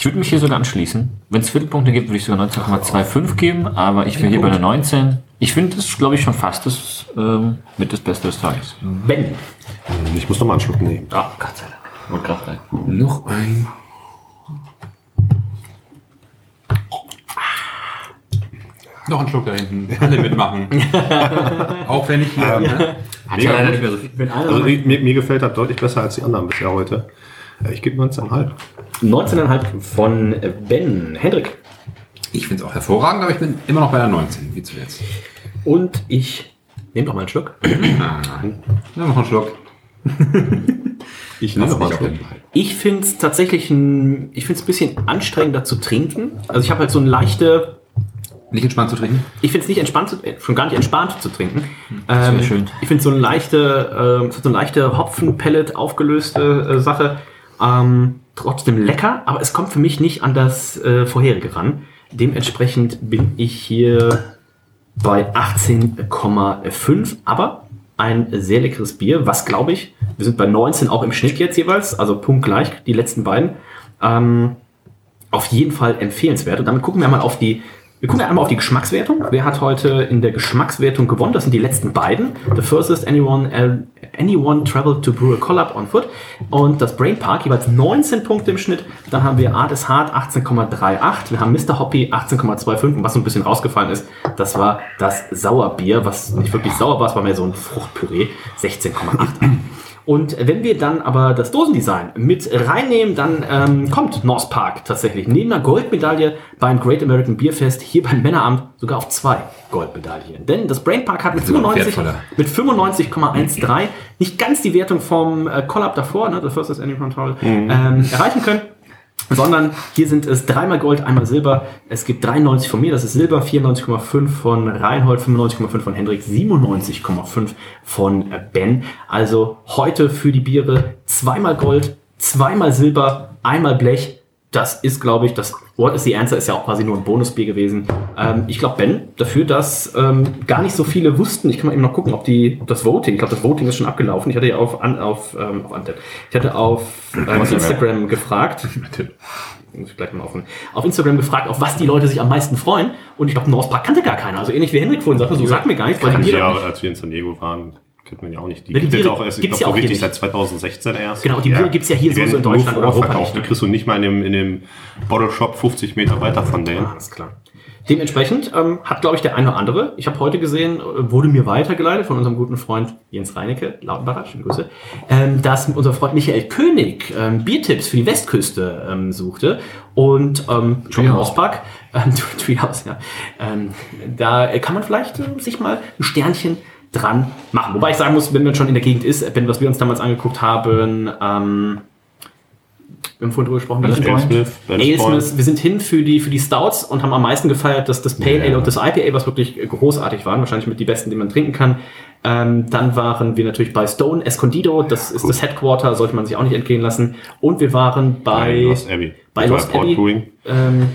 Ich würde mich hier sogar anschließen. Wenn es Viertelpunkte gibt, würde ich sogar 19,25 geben, aber ich will hier bei einer 19. Ich finde das, glaube ich, schon fast das ähm, mit das Beste des Tages. Ben. Ich muss noch mal einen Schluck nehmen. Ah, Gott sei Dank. Und Kraft rein. Noch ein. Noch ein Schluck da hinten. Alle mitmachen. (laughs) Auch wenn ich hier. ne? Hat ja leider nicht mehr so viel. Also mir, mir gefällt das deutlich besser als die anderen bisher heute. Ja, Ich gebe 19,5. 19,5 von äh, Ben. Hendrik. Ich finde es auch hervorragend, aber ich bin immer noch bei der 19, wie zuletzt. Und ich nehme doch mal einen Schluck. Ah, Nimm noch einen Schluck. Ich nehme mal einen Schluck. (laughs) Ich finde es tatsächlich ein, ich finde es ein bisschen anstrengender zu trinken. Also ich habe halt so eine leichte, Nicht entspannt zu trinken? ich finde es nicht entspannt, zu, äh, schon gar nicht entspannt zu trinken. wär Ähm, schön. Ich finde so eine leichte, ähm, so eine leichte Hopfen-Pellet aufgelöste äh, Sache. Ähm, trotzdem lecker, aber es kommt für mich nicht an das äh, vorherige ran. Dementsprechend bin ich hier bei 18,5, aber ein sehr leckeres Bier, was glaube ich, wir sind bei 19 auch im Schnitt jetzt jeweils, also punktgleich, die letzten beiden. Ähm, auf jeden Fall empfehlenswert. Und damit gucken wir mal auf die, wir gucken einmal auf die Geschmackswertung. Wer hat heute in der Geschmackswertung gewonnen? Das sind die letzten beiden. The First is Anyone, Anyone Travel to Brew a Collab on Foot und das Brain Park jeweils 19 Punkte im Schnitt. Dann haben wir Art is Hard 18,38. Wir haben Mr. Hoppy 18,25. Und was so ein bisschen rausgefallen ist, das war das Sauerbier, was nicht wirklich sauer war, es war mehr so ein Fruchtpüree, 16,8. Und wenn wir dann aber das Dosendesign mit reinnehmen, dann ähm, kommt North Park tatsächlich neben einer Goldmedaille beim Great American Beer Fest hier beim Männeramt sogar auf zwei Goldmedaillen. Denn das Brain Park hat mit ist immer 95 wertvoller. mit 95,13 nicht ganz die Wertung vom äh, Collab davor, ne, The First Any Control, ähm, erreichen können. Sondern hier sind es dreimal Gold, einmal Silber. Es gibt 93 von mir, das ist Silber, 94,5 von Reinhold, 95,5 von Hendrik, 97,5 von Ben. Also heute für die Biere zweimal Gold, zweimal Silber, einmal Blech. Das ist, glaube ich, das What is the Answer ist ja auch quasi nur ein Bonusbier gewesen. Ähm, ich glaube, Ben, dafür, dass ähm, gar nicht so viele wussten, ich kann mal eben noch gucken, ob die ob das Voting, ich glaube, das Voting ist schon abgelaufen. Ich hatte ja auf, an, auf, ähm, auf. Ich hatte auf ähm, Instagram gefragt. (laughs) Muss ich gleich mal offen. Auf Instagram gefragt, auf was die Leute sich am meisten freuen. Und ich glaube, North Park kannte gar keiner. Also ähnlich wie Henrik vorhin sagte, so sagt mir gar nichts, weil Biere ja, als wir in San Diego waren, kennt man ja auch nicht. Die Ja, die gibt es auch erst, ich gibt's glaube, ja nicht. seit 2016 erst. Genau, die Biere gibt's ja hier so- in Deutschland und Europa nicht, Die kriegst du nicht mal in dem, in dem Bottle Shop 50 Meter weiter von denen. Alles klar. Dementsprechend ähm, hat, glaube ich, der eine oder andere, ich habe heute gesehen, äh, wurde mir weitergeleitet von unserem guten Freund Jens Reinecke, Lautenbacher, schöne Grüße, ähm, dass unser Freund Michael König ähm, Biertipps für die Westküste ähm, suchte und ähm, John Treehouse. Hauspark, ähm, (laughs) Treehouse, ja, ähm, da kann man vielleicht äh, sich mal ein Sternchen dran machen. Wobei ich sagen muss, wenn man schon in der Gegend ist, wenn was wir uns damals angeguckt haben, ähm, wir haben vorhin drüber gesprochen, Ben das Smith, Alesmith, wir sind hin für die, für die Stouts und haben am meisten gefeiert, dass das Pale Ale und das IPA, was wirklich großartig waren, wahrscheinlich mit die besten, die man trinken kann. Ähm, dann waren wir natürlich bei Stone Escondido, das ist das Headquarter, sollte man sich auch nicht entgehen lassen. Und wir waren bei, Lost Abbey. bei Bei Lost Abbey. Ähm,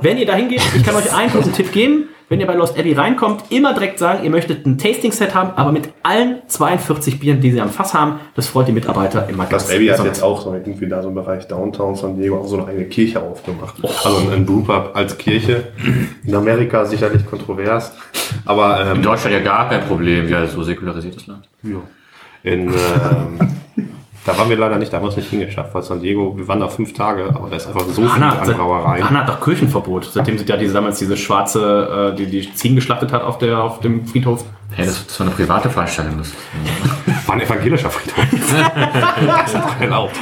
wenn ihr da hingeht, ich kann euch einen guten Tipp geben. Wenn ihr bei Lost Abbey reinkommt, immer direkt sagen, ihr möchtet ein Tasting-Set haben, aber mit allen 42 Bieren, die sie am Fass haben. Das freut die Mitarbeiter immer ganz Abbey hat jetzt auch so irgendwie da so im Bereich Downtown San Diego auch so eine eigene Kirche aufgemacht. Also ein- Brewpub als Kirche. In Amerika sicherlich kontrovers. Aber ähm, In Deutschland ja gar kein Problem, ja, so säkularisiertes Land. in, ähm, (laughs) da waren wir leider nicht, da haben wir es nicht hingeschafft, weil San Diego, wir waren da fünf Tage, aber da ist einfach so viel Hanna, an seit- Brauereien. Hanna hat doch Kirchenverbot, seitdem sie ja diese, damals diese schwarze, äh, die, die Ziegen geschlachtet hat auf, der, auf dem Friedhof. Hey, das, das war eine private Veranstaltung. Das, War ein evangelischer Friedhof. (laughs) das ist doch erlaubt.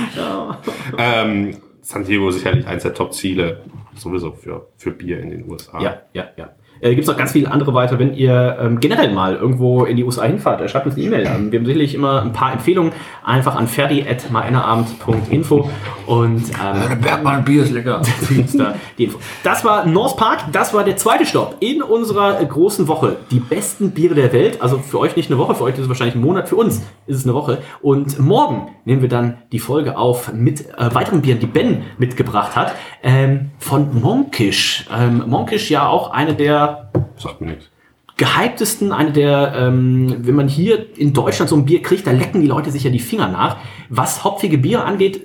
Ähm, San Diego ist sicherlich eins der Top-Ziele sowieso für, für Bier in den USA. Ja, ja, ja. Äh, Gibt es noch ganz viele andere weiter, wenn ihr ähm, generell mal irgendwo in die USA hinfahrt, äh, schreibt uns eine E-Mail an. Wir haben sicherlich immer ein paar Empfehlungen, einfach an ferdi.meinerabend.info und ähm, Bergmann Bier ist lecker. (laughs) die Info. Das war North Park, das war der zweite Stopp in unserer äh, großen Woche. Die besten Biere der Welt, also für euch nicht eine Woche, für euch ist es wahrscheinlich ein Monat, für uns ist es eine Woche. Und morgen nehmen wir dann die Folge auf mit äh, weiteren Bieren, die Ben mitgebracht hat, ähm, von Monkish. Ähm, Monkish ja auch eine der Sagt mir nichts. gehyptesten, eine der, ähm, wenn man hier in Deutschland so ein Bier kriegt, da lecken die Leute sich ja die Finger nach. Was hopfige Biere angeht,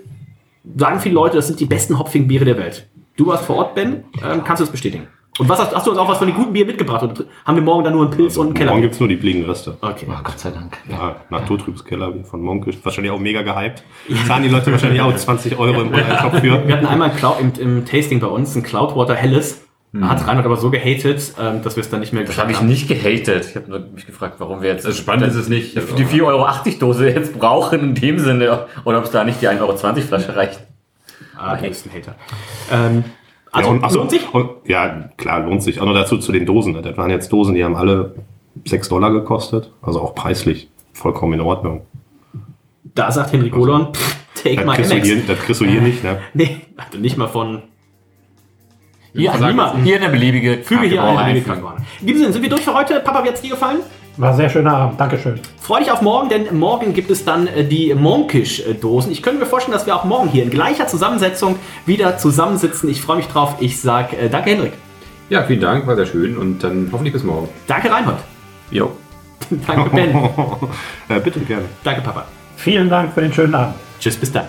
sagen viele Leute, das sind die besten hopfigen Biere der Welt. Du warst vor Ort, Ben, ähm, kannst du das bestätigen? Und was hast, hast du uns auch was von den guten Bieren mitgebracht? Oder haben wir morgen dann nur einen Pilz und einen Keller? Morgen gibt es nur die Fliegenreste. Okay. oh, Gott sei Dank. Ja, Naturtrübes Keller wie von Monkisch. Wahrscheinlich auch mega gehypt. Zahlen die Leute wahrscheinlich auch (laughs) 20 Euro im Online-Shop für. Wir hatten einmal im, im Tasting bei uns ein Cloudwater Helles. Da hat Reinhard aber so gehatet, ähm, dass wir es dann nicht mehr Das habe ich nicht gehatet. Ich habe nur mich gefragt, warum wir jetzt Also spannend ist es nicht. die 4,80 Euro Dose jetzt brauchen in dem Sinne. Oder ob es da nicht die 1,20 Euro Flasche reicht. Ah, okay. ist ein Hater. Ähm, also, ja, und, ach so, lohnt sich? Und, ja, klar, lohnt sich. Auch noch dazu zu den Dosen. ne? Das waren jetzt Dosen, die haben alle 6 Dollar gekostet. Also auch preislich vollkommen in Ordnung. Da sagt Henrik Golon, pff, take Das my kriegst, du hier, das kriegst du hier nicht, ne? (laughs) Nee, also nicht mal von Hier, niemandem. hier eine beliebige Füge hier eine einfügen. Krankenwagen. In diesem Sinne, sind wir durch für heute? Papa, wie hat's dir gefallen? War ein sehr schöner Abend. Dankeschön. Freu dich auf morgen, denn morgen gibt es dann äh, die Monkish-Dosen. Ich könnte mir vorstellen, dass wir auch morgen hier in gleicher Zusammensetzung wieder zusammensitzen. Ich freue mich drauf. Ich sag äh, danke, Henrik. Ja, vielen Dank, war sehr schön und dann hoffentlich bis morgen. Danke, Reinhold. Jo. (laughs) danke, Ben. (laughs) äh, bitte gerne. danke, Papa. Vielen Dank für den schönen Abend. Tschüss, bis dann.